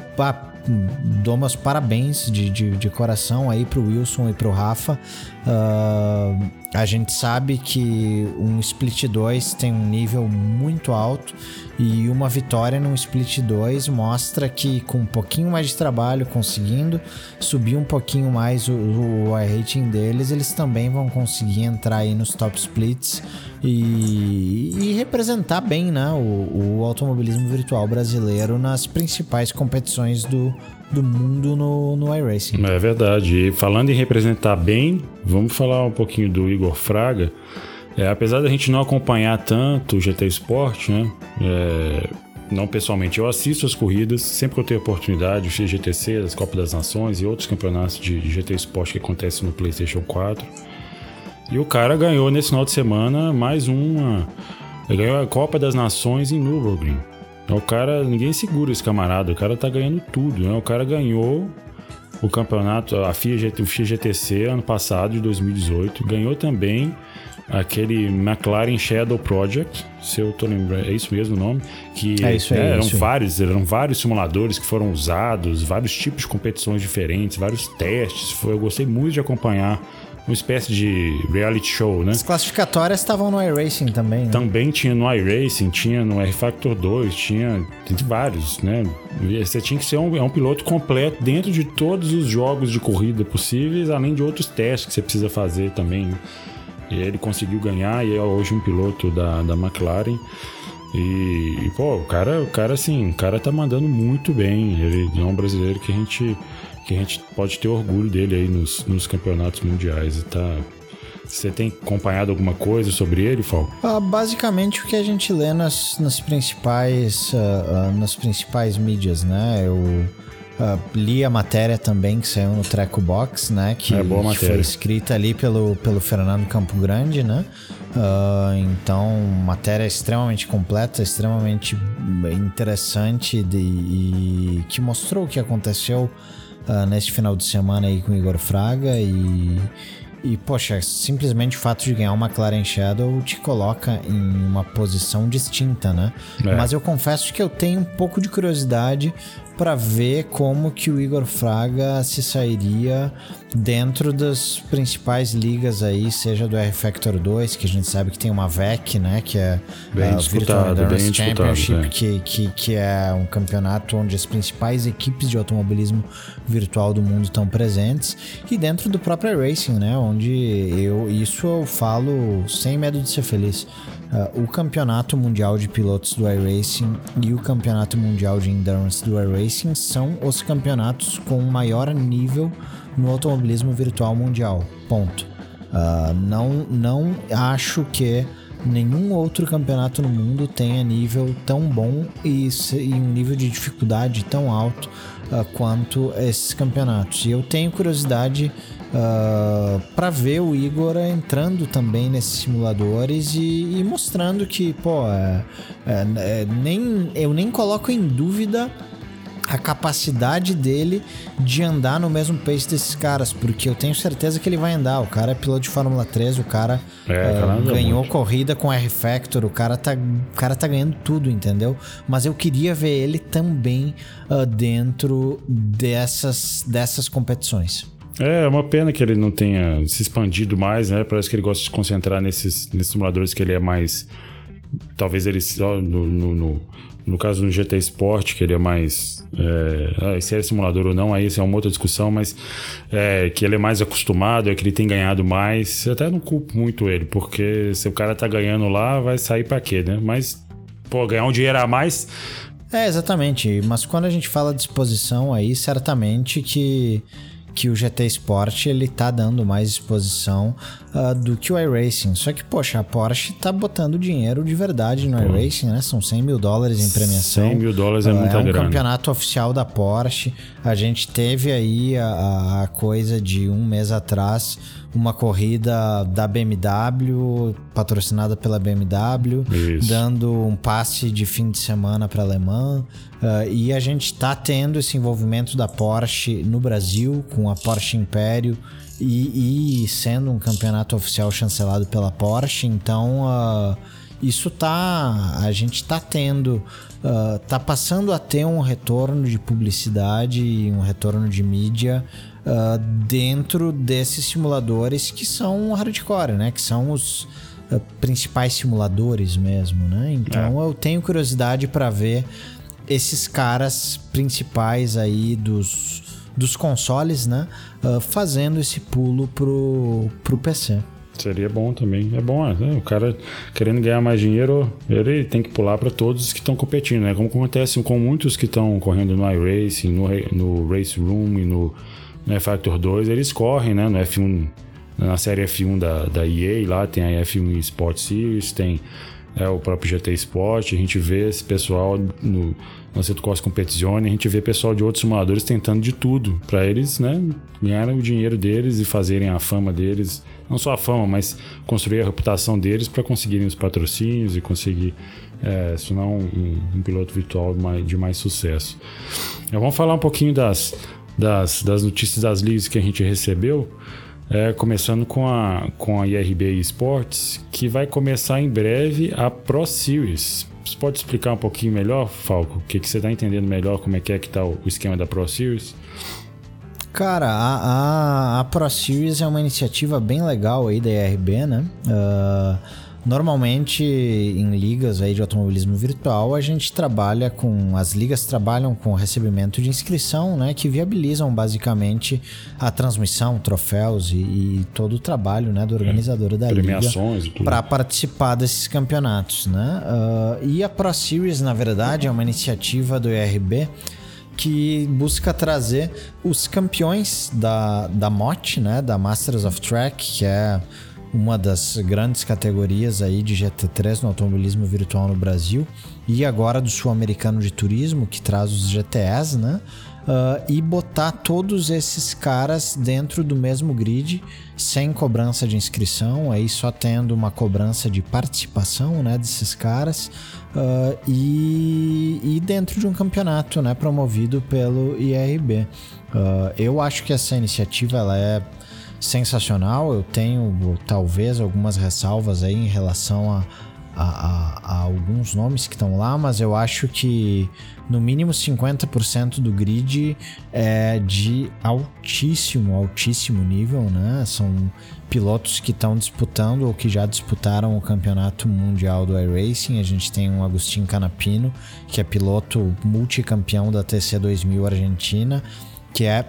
dou meus parabéns de, de, de coração aí pro Wilson e pro Rafa. Uh, a gente sabe que um Split 2 tem um nível muito alto e uma vitória num Split 2 mostra que com um pouquinho mais de trabalho, conseguindo subir um pouquinho mais o, o rating deles, eles também vão conseguir entrar aí nos top splits e, e representar bem né, o, o automobilismo virtual brasileiro nas principais competições do, do mundo no, no iRacing. É verdade. E falando em representar bem, vamos falar um pouquinho do Igor Fraga. É, apesar da gente não acompanhar tanto o GT Sport, né? É, não pessoalmente, eu assisto as corridas, sempre que eu tenho oportunidade, o GTC, as Copas das Nações e outros campeonatos de, GT Sport que acontecem no PlayStation 4. E o cara ganhou nesse final de semana mais uma. Ele ganhou a Copa das Nações em Nürburgring. Então, o cara, ninguém segura esse camarada, o cara tá ganhando tudo, né? O cara ganhou o campeonato, a FIA, o FIA GTC ano passado, de 2018, ganhou também aquele McLaren Shadow Project, se eu tô lembrando, é isso mesmo o nome? Que é isso aí, é, eram isso vários, eram vários simuladores que foram usados, vários tipos de competições diferentes, vários testes. Foi, eu gostei muito de acompanhar uma espécie de reality show, né? As classificatórias estavam no iRacing também, né? Também tinha no iRacing, tinha no R-Factor 2, tinha, tinha vários, né? Você tinha que ser um, é um piloto completo dentro de todos os jogos de corrida possíveis, além de outros testes que você precisa fazer também. Né? E ele conseguiu ganhar e é hoje um piloto da, da McLaren. E, e, pô, o cara, o cara assim, o cara tá mandando muito bem. Ele é um brasileiro que a gente que a gente pode ter orgulho dele aí nos, nos campeonatos mundiais. E tá, você tem acompanhado alguma coisa sobre ele, Falco? Uh, basicamente o que a gente lê nas, nas principais uh, uh, nas principais mídias, né? Eu li a matéria também que saiu no Treco Box, né? Que, é boa foi escrita ali pelo, pelo Fernando Campo Grande, né? então, matéria extremamente completa, extremamente interessante de, e que mostrou o que aconteceu neste final de semana aí com o Igor Fraga e e, poxa, simplesmente o fato de ganhar uma McLaren Shadow te coloca em uma posição distinta, né? É. Mas eu confesso que eu tenho um pouco de curiosidade para ver como que o Igor Fraga se sairia dentro das principais ligas aí, seja do R Factor 2, que a gente sabe que tem uma VEC, né, que é bem a Virtual Endurance Championship, é. que, que, que é um campeonato onde as principais equipes de automobilismo virtual do mundo estão presentes, e dentro do próprio Racing, né, onde eu isso eu falo sem medo de ser feliz. Uh, o campeonato mundial de pilotos do iRacing e o campeonato mundial de endurance do iRacing são os campeonatos com maior nível no automobilismo virtual mundial. Ponto. Uh, não, não acho que nenhum outro campeonato no mundo tenha nível tão bom e, e um nível de dificuldade tão alto uh, quanto esses campeonatos. E eu tenho curiosidade uh, ah, para ver o Igor entrando também nesses simuladores e, e mostrando que, pô, é, é, é, nem, eu nem coloco em dúvida a capacidade dele de andar no mesmo pace desses caras, porque eu tenho certeza que ele vai andar. O cara é piloto de Fórmula 3, o cara, é, uh, ganhou muito. corrida com R Factor, o cara, tá, o cara tá ganhando tudo, entendeu? Mas eu queria ver ele também uh, dentro dessas, dessas competições. É, é uma pena que ele não tenha se expandido mais, né? Parece que ele gosta de se concentrar nesses, nesses simuladores que ele é mais. Talvez ele só no, no, no, no caso do GT Sport, que ele é mais. É, se é simulador ou não, aí isso é uma outra discussão, mas é, que ele é mais acostumado, é que ele tem ganhado mais. Eu até não culpo muito ele, porque se o cara tá ganhando lá, vai sair para quê, né? Mas, pô, ganhar um dinheiro a mais. É, exatamente. Mas quando a gente fala de aí, certamente que que o GT Sport ele tá dando mais exposição uh, do que o iRacing. Só que, poxa, a Porsche tá botando dinheiro de verdade no iRacing, né? São 100 mil dólares em premiação. 100 mil dólares é uh, muita grana. É um grana. campeonato oficial da Porsche. A gente teve aí a, a coisa de um mês atrás uma corrida da BMW, patrocinada pela BMW, Isso. dando um passe de fim de semana para alemã. Uh, e a gente está tendo esse envolvimento da Porsche no Brasil, com a Porsche Império, e, e sendo um campeonato oficial chancelado pela Porsche. Então, uh, isso tá. A gente tá tendo. Uh, tá passando a ter um retorno de publicidade e um retorno de mídia uh, dentro desses simuladores que são hardcore, né? Que são os uh, principais simuladores mesmo, né? Então é. eu tenho curiosidade para ver esses caras principais aí dos, dos consoles, né? Uh, fazendo esse pulo pro, pro PC. Seria bom também. É bom, né? o cara querendo ganhar mais dinheiro, ele tem que pular para todos que estão competindo, né? Como acontece com muitos que estão correndo no iRacing, no, no Race Room e no no F-Factor 2, eles correm, né? No F1, na série F1 da, da EA, lá tem a F1 Sport Series, tem é, o próprio GT Sport, a gente vê esse pessoal no, no Corsa Competizione, a gente vê pessoal de outros simuladores tentando de tudo para eles, né? Ganharem o dinheiro deles e fazerem a fama deles, não só a fama, mas construir a reputação deles para conseguirem os patrocínios e conseguir é, se não um, um, piloto virtual de mais, sucesso. vamos falar um pouquinho das das, das notícias das ligas que a gente recebeu. É, começando com a, com a IRB Esports, que vai começar em breve a Pro Series. Você pode explicar um pouquinho melhor, Falco? O que, que você está entendendo melhor, como é que é que está o, o esquema da Pro Series? Cara, a, a, a, Pro Series é uma iniciativa bem legal aí da IRB, né? Uh, Normalmente, em ligas aí de automobilismo virtual, a gente trabalha com. As ligas trabalham com recebimento de inscrição, né? Que viabilizam basicamente a transmissão, troféus e, e todo o trabalho né, do organizador é, da liga para participar desses campeonatos, né? Uh, e a Pro Series, na verdade, é uma iniciativa do IRB que busca trazer os campeões da, da MOT, né, da Masters of Track, que é uma das grandes categorias aí de GT3 no automobilismo virtual no Brasil, e agora do Sul-Americano de Turismo, que traz os GTS, né? Uh, e botar todos esses caras dentro do mesmo grid, sem cobrança de inscrição, aí só tendo uma cobrança de participação né, desses caras, uh, e, e, dentro de um campeonato né, promovido pelo IRB. Uh, eu acho que essa iniciativa ela é sensacional. Eu tenho talvez algumas ressalvas aí em relação a, a, a, a alguns nomes que estão lá, mas eu acho que no mínimo 50% do grid é de altíssimo, altíssimo nível, né? São pilotos que estão disputando ou que já disputaram o campeonato mundial do iRacing. A gente tem um Agostinho Canapino, que é piloto multicampeão da TC 2000 Argentina, que é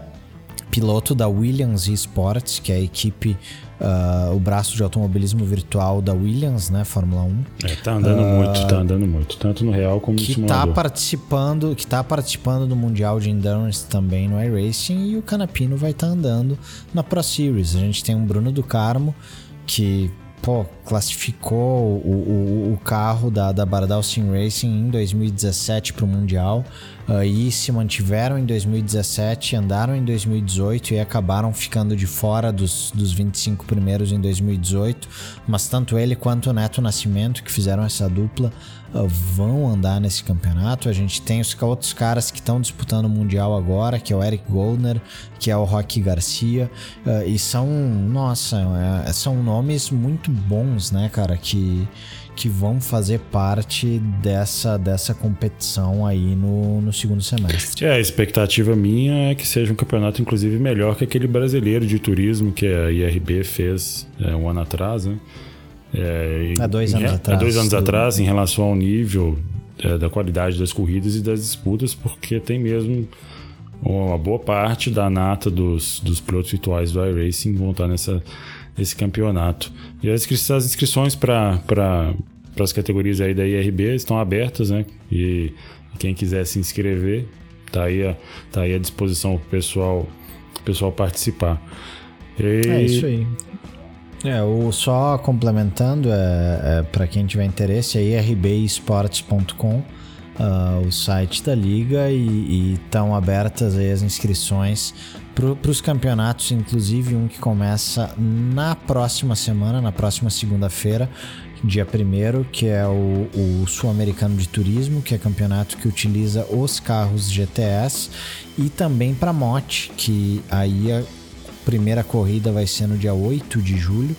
piloto da Williams Esports, que é a equipe, uh, o braço de automobilismo virtual da Williams, né, Fórmula 1. É, tá andando uh, muito, tá andando muito, tanto no real como no que simulador. Tá participando, que tá participando do Mundial de Endurance também no iRacing e o Canapino vai estar tá andando na Pro Series. A gente tem um Bruno do Carmo que pô, classificou o, o, o, carro da, da Bardal Sim Racing em 2017 para o Mundial uh, e se mantiveram em 2017, andaram em 2018 e acabaram ficando de fora dos, dos 25 primeiros em 2018. Mas tanto ele quanto o Neto Nascimento, que fizeram essa dupla, uh, vão andar nesse campeonato. A gente tem os outros caras que estão disputando o Mundial agora, que é o Eric Goldner, que é o Rocky Garcia, uh, e são, nossa, é, são nomes muito bons, né, cara, que que vão fazer parte dessa, dessa competição aí no, no segundo semestre. É, a expectativa minha é que seja um campeonato, inclusive, melhor que aquele brasileiro de turismo que a IRB fez é, um ano atrás, né? É, há dois anos em, atrás. Há dois anos do... atrás, em relação ao nível é, da qualidade das corridas e das disputas, porque tem mesmo uma boa parte da nata dos, dos pilotos virtuais do iRacing vão estar nessa esse campeonato. E as, as inscrições para as categorias aí da IRB estão abertas, né? E quem quiser se inscrever, tá aí, tá aí à disposição para o pessoal, pessoal participar. E... É isso aí. É, o só complementando, é, é para quem tiver interesse, é irbesports.com, uh, ah, o site da liga, e estão abertas aí as inscrições para os campeonatos, inclusive um que começa na próxima semana, na próxima segunda-feira, dia 1 que é o, o Sul-Americano de Turismo, que é campeonato que utiliza os carros GTS, e também para MOT, que aí a primeira corrida vai ser no dia 8 de julho.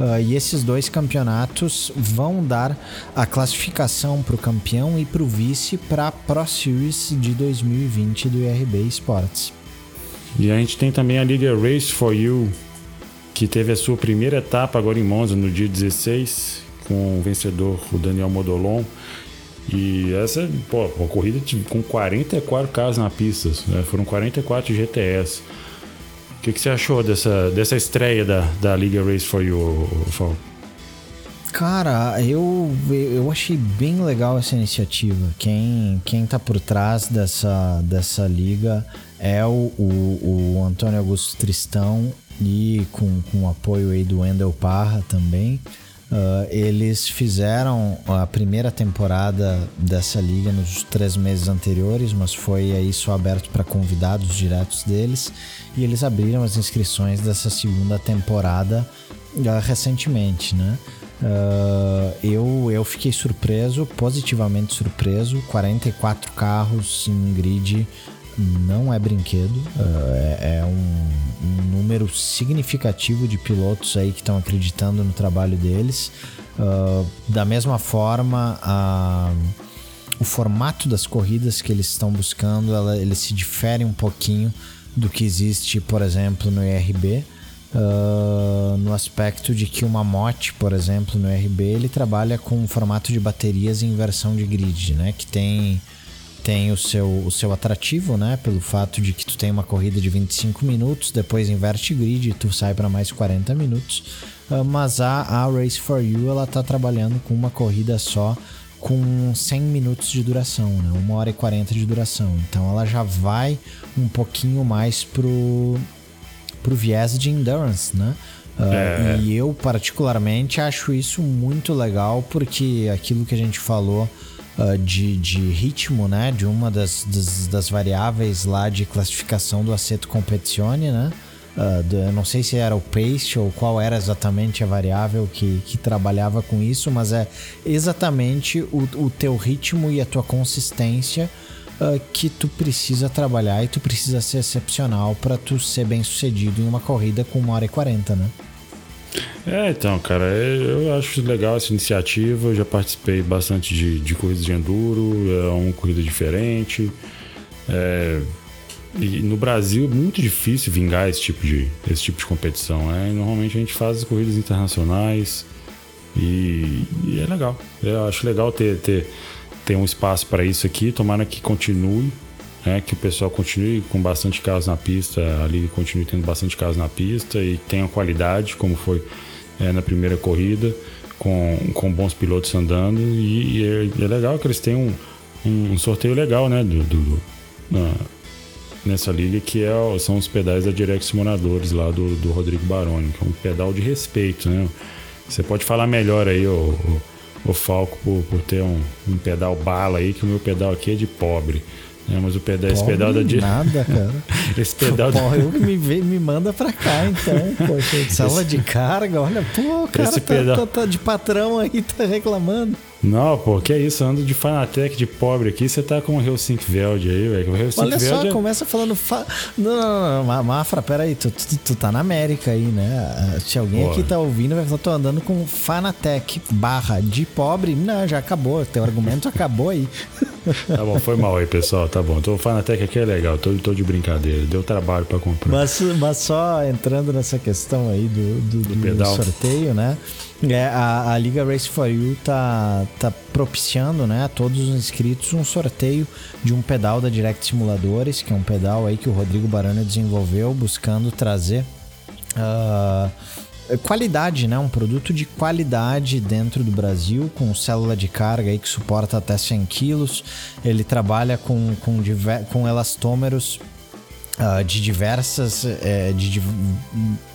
Uh, e esses dois campeonatos vão dar a classificação para o campeão e para o vice para a Pro Series de 2020 do IRB Sports. E a gente tem também a Liga Race for You, que teve a sua primeira etapa agora em Monza no dia 16, com o vencedor, o Daniel Modolon. E essa, pô, uma corrida com 44 carros na pista, né? foram 44 GTS. O que, que, você achou dessa, dessa estreia da, da Liga Race for You, Fal? Cara, eu, eu achei bem legal essa iniciativa. Quem, quem tá por trás dessa, dessa liga é o, o, o Antônio Augusto Tristão e com, com o apoio aí do Wendel Parra também. Uh, eles fizeram a primeira temporada dessa liga nos três meses anteriores, mas foi aí só aberto para convidados diretos deles. E eles abriram as inscrições dessa segunda temporada uh, recentemente, né? Uh, eu, eu fiquei surpreso, positivamente surpreso. 44 carros em um grid não é brinquedo. Uh, é, é um, um, número significativo de pilotos aí que estão acreditando no trabalho deles. Uh, da mesma forma, a, o formato das corridas que eles estão buscando, ela, ele se difere um pouquinho do que existe, por exemplo, no IRB. Uh, no aspecto de que uma mote, por exemplo, no RB, ele trabalha com um formato de baterias em inversão de grid, né? Que tem, tem o, seu, o seu atrativo, né? Pelo fato de que tu tem uma corrida de 25 minutos, depois inverte grid e tu sai para mais 40 minutos. Uh, mas a, a Race for You, ela tá trabalhando com uma corrida só com 100 minutos de duração, né? Uma hora e 40 de duração. Então ela já vai um pouquinho mais pro, pro viés de endurance, né? Uh, é. E eu, particularmente, acho isso muito legal porque aquilo que a gente falou uh, de, de ritmo, né? De uma das, das, das, variáveis lá de classificação do Aceto Competizione, né? Uh, do, eu não sei se era o pace ou qual era exatamente a variável que, que trabalhava com isso, mas é exatamente o, o teu ritmo e a tua consistência uh, que tu precisa trabalhar e tu precisa ser excepcional para tu ser bem sucedido em uma corrida com uma hora e quarenta, né? É, então, cara, é, eu acho legal essa iniciativa. Eu já participei bastante de, de corridas de enduro, é uma corrida diferente. É, e no Brasil é muito difícil vingar esse tipo de, esse tipo de competição. Né? normalmente a gente faz corridas internacionais e, e, é legal. Eu acho legal ter, ter, ter um espaço para isso aqui. Tomara que continue, né? que o pessoal continue com bastante carros na pista, ali continue tendo bastante carros na pista e tenha qualidade, como foi é, na primeira corrida, com, com bons pilotos andando. E, e é, é, legal que eles tenham um, um sorteio legal né? do, do, do nessa liga, que é, são os pedais da Direct Simuladores lá do, do Rodrigo Baroni, que é um pedal de respeito, né? Você pode falar melhor aí, o, o, o Falco, por, por ter um, um pedal bala aí, que o meu pedal aqui é de pobre. É, mas o pedal, esse pedal da Nada, cara. esse pedal Porra, eu que me, vê, me manda pra cá, então. Poxa, sala esse... de carga, olha, pô, o cara esse tá, pedal... tá, tá de patrão aí, tá reclamando. Não, pô, que é isso? Ando de Fanatec de pobre aqui, você tá com o Helsink Veld aí, velho. Olha só, é... começa falando. Fa... Não, não, não, Mafra, peraí, tu, tu, tu tá na América aí, né? Se alguém aqui tá ouvindo, vai falar, tô andando com Fanatec barra de pobre. Não, já acabou, teu argumento acabou aí. Tá bom, foi mal aí, pessoal, tá bom. Tô, o Fanatec aqui é legal, tô, tô de brincadeira, deu trabalho pra comprar. Mas, mas só entrando nessa questão aí do, do, do, do sorteio, né? É, a, a, Liga Race for You tá, tá propiciando né, a todos os inscritos um sorteio de um pedal da Direct Simuladores, que é um pedal aí que o Rodrigo Barana desenvolveu, buscando trazer uh, qualidade, né, um produto de qualidade dentro do Brasil, com célula de carga aí que suporta até 100 quilos. Ele trabalha com, com, com elastômeros Uh, de diversas. É, de, de,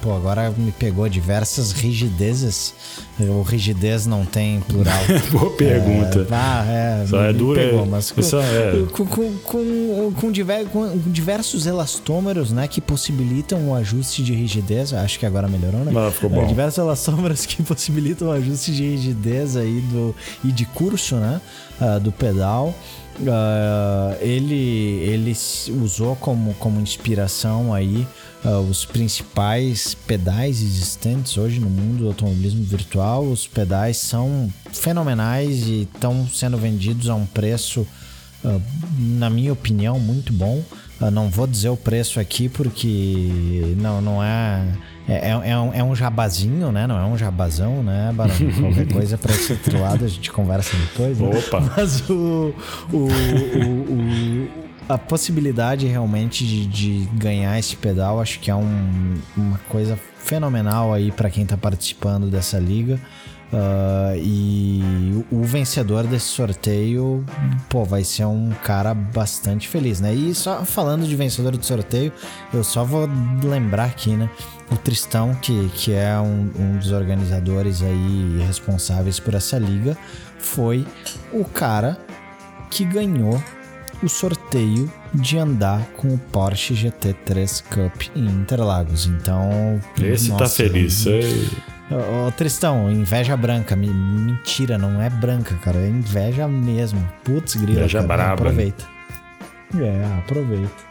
pô, agora me pegou diversas rigidezes. O rigidez não tem plural. Boa pergunta. É, ah, é. Só é dura. Pegou, mas com, é. com, com, com, com, diver, com, diversos elastômeros, né? Que possibilitam o ajuste de rigidez. Acho que agora melhorou, né? Ah, ficou bom. É, diversos elastômeros que possibilitam o ajuste de rigidez aí do, e de curso, né? Uh, do pedal. Uh, ele, ele usou como, como inspiração aí uh, os principais pedais existentes hoje no mundo do automobilismo virtual. Os pedais são fenomenais e estão sendo vendidos a um preço, uh, na minha opinião, muito bom. não vou dizer o preço aqui porque não, não é é, é, é, um, é um jabazinho, né? Não é um jabazão, né, Barão? Qualquer coisa para esse outro lado a gente conversa depois. Né? Opa! Mas o, o, o, o a possibilidade realmente de, de, ganhar esse pedal acho que é um, uma coisa fenomenal aí para quem está participando dessa liga. Uh, e o vencedor desse sorteio, pô, vai ser um cara bastante feliz, né? E só falando de vencedor do sorteio, eu só vou lembrar aqui, né? O Tristão, que, que é um, um dos organizadores aí responsáveis por essa liga, foi o cara que ganhou o sorteio de andar com o Porsche GT3 Cup em Interlagos. Então. Esse tá nossa, tá feliz. Ô, Tristão, inveja branca. Mentira, não é branca, cara. É inveja mesmo. Putz, grila. Inveja cara. braba. Aproveita. É, aproveita.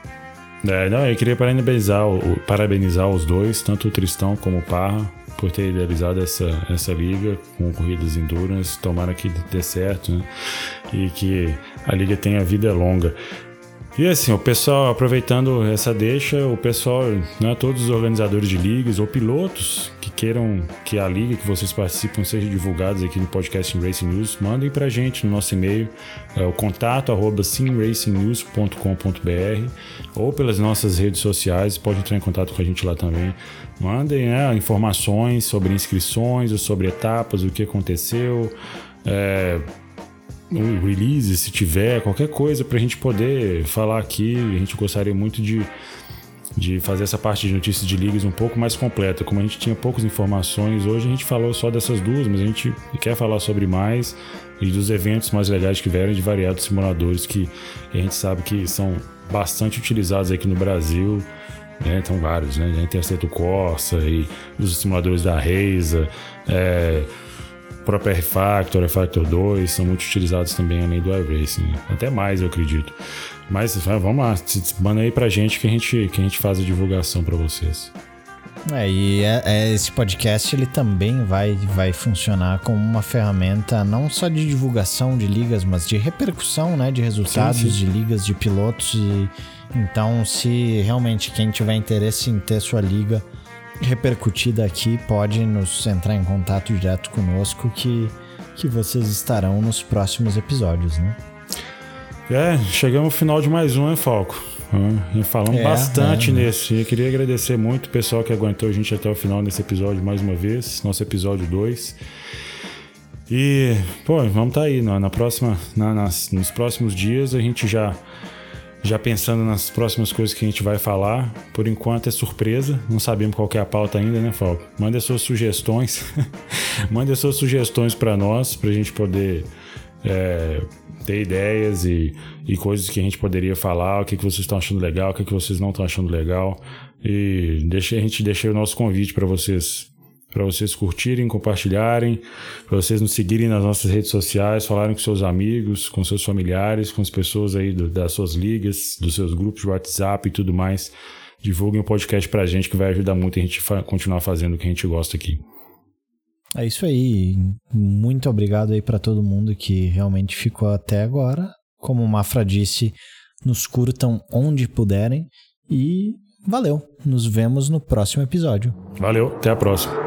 É, não, eu queria parabenizar, parabenizar os dois, tanto o Tristão como o Parra, por ter idealizado essa, essa liga com corridas endurance. Tomara que dê certo né? e que a liga tenha vida longa. E assim, o pessoal, aproveitando essa deixa, o pessoal, né, todos os organizadores de ligas ou pilotos que queiram que a liga que vocês participam seja divulgados aqui no podcast Racing News, mandem pra gente no nosso e-mail, é, o contato arroba simracingnews.com.br ou pelas nossas redes sociais, pode entrar em contato com a gente lá também. Mandem né, informações sobre inscrições, ou sobre etapas, o que aconteceu. É, um release, se tiver, qualquer coisa para a gente poder falar aqui. A gente gostaria muito de, de fazer essa parte de notícias de ligas um pouco mais completa. Como a gente tinha poucas informações, hoje a gente falou só dessas duas, mas a gente quer falar sobre mais e dos eventos mais legais que vieram de variados simuladores que, que a gente sabe que são bastante utilizados aqui no Brasil. Né? Então, vários, né? Interceto Corsa e os simuladores da Reisa. É, próprio R-Factor, R-Factor 2 são muito utilizados também além do iRacing. Até mais, eu acredito. Mas vamos lá, manda aí pra gente que a gente, que a gente faz a divulgação para vocês. É, e é, é, esse podcast ele também vai, vai funcionar como uma ferramenta não só de divulgação de ligas, mas de repercussão, né, de resultados sim, sim. de ligas, de pilotos. E, então, se realmente quem tiver interesse em ter sua liga repercutida aqui, pode nos entrar em contato direto conosco que, que vocês estarão nos próximos episódios, né? É, chegamos ao final de mais um, hein, Falco? Hum, falamos é, bastante é, nesse. Eu queria agradecer muito o pessoal que aguentou a gente até o final nesse episódio mais uma vez, nosso episódio 2. E, pô, vamos estar tá aí, na, na próxima, na, nas, nos próximos dias a gente já já pensando nas próximas coisas que a gente vai falar. Por enquanto é surpresa, não sabemos qual é a pauta ainda, né, Falco? Manda suas sugestões, manda suas sugestões para nós, para a gente poder é, ter ideias e, e coisas que a gente poderia falar, o que, que vocês estão achando legal, o que, que vocês não estão achando legal. E deixa, a gente deixa o nosso convite para vocês para vocês curtirem, compartilharem, para vocês nos seguirem nas nossas redes sociais, falarem com seus amigos, com seus familiares, com as pessoas aí do, das suas ligas, dos seus grupos de WhatsApp e tudo mais. Divulguem o podcast para a gente que vai ajudar muito a gente fa continuar fazendo o que a gente gosta aqui. É isso aí. Muito obrigado aí para todo mundo que realmente ficou até agora. Como o Mafra disse, nos curtam onde puderem e valeu. Nos vemos no próximo episódio. Valeu, até a próxima.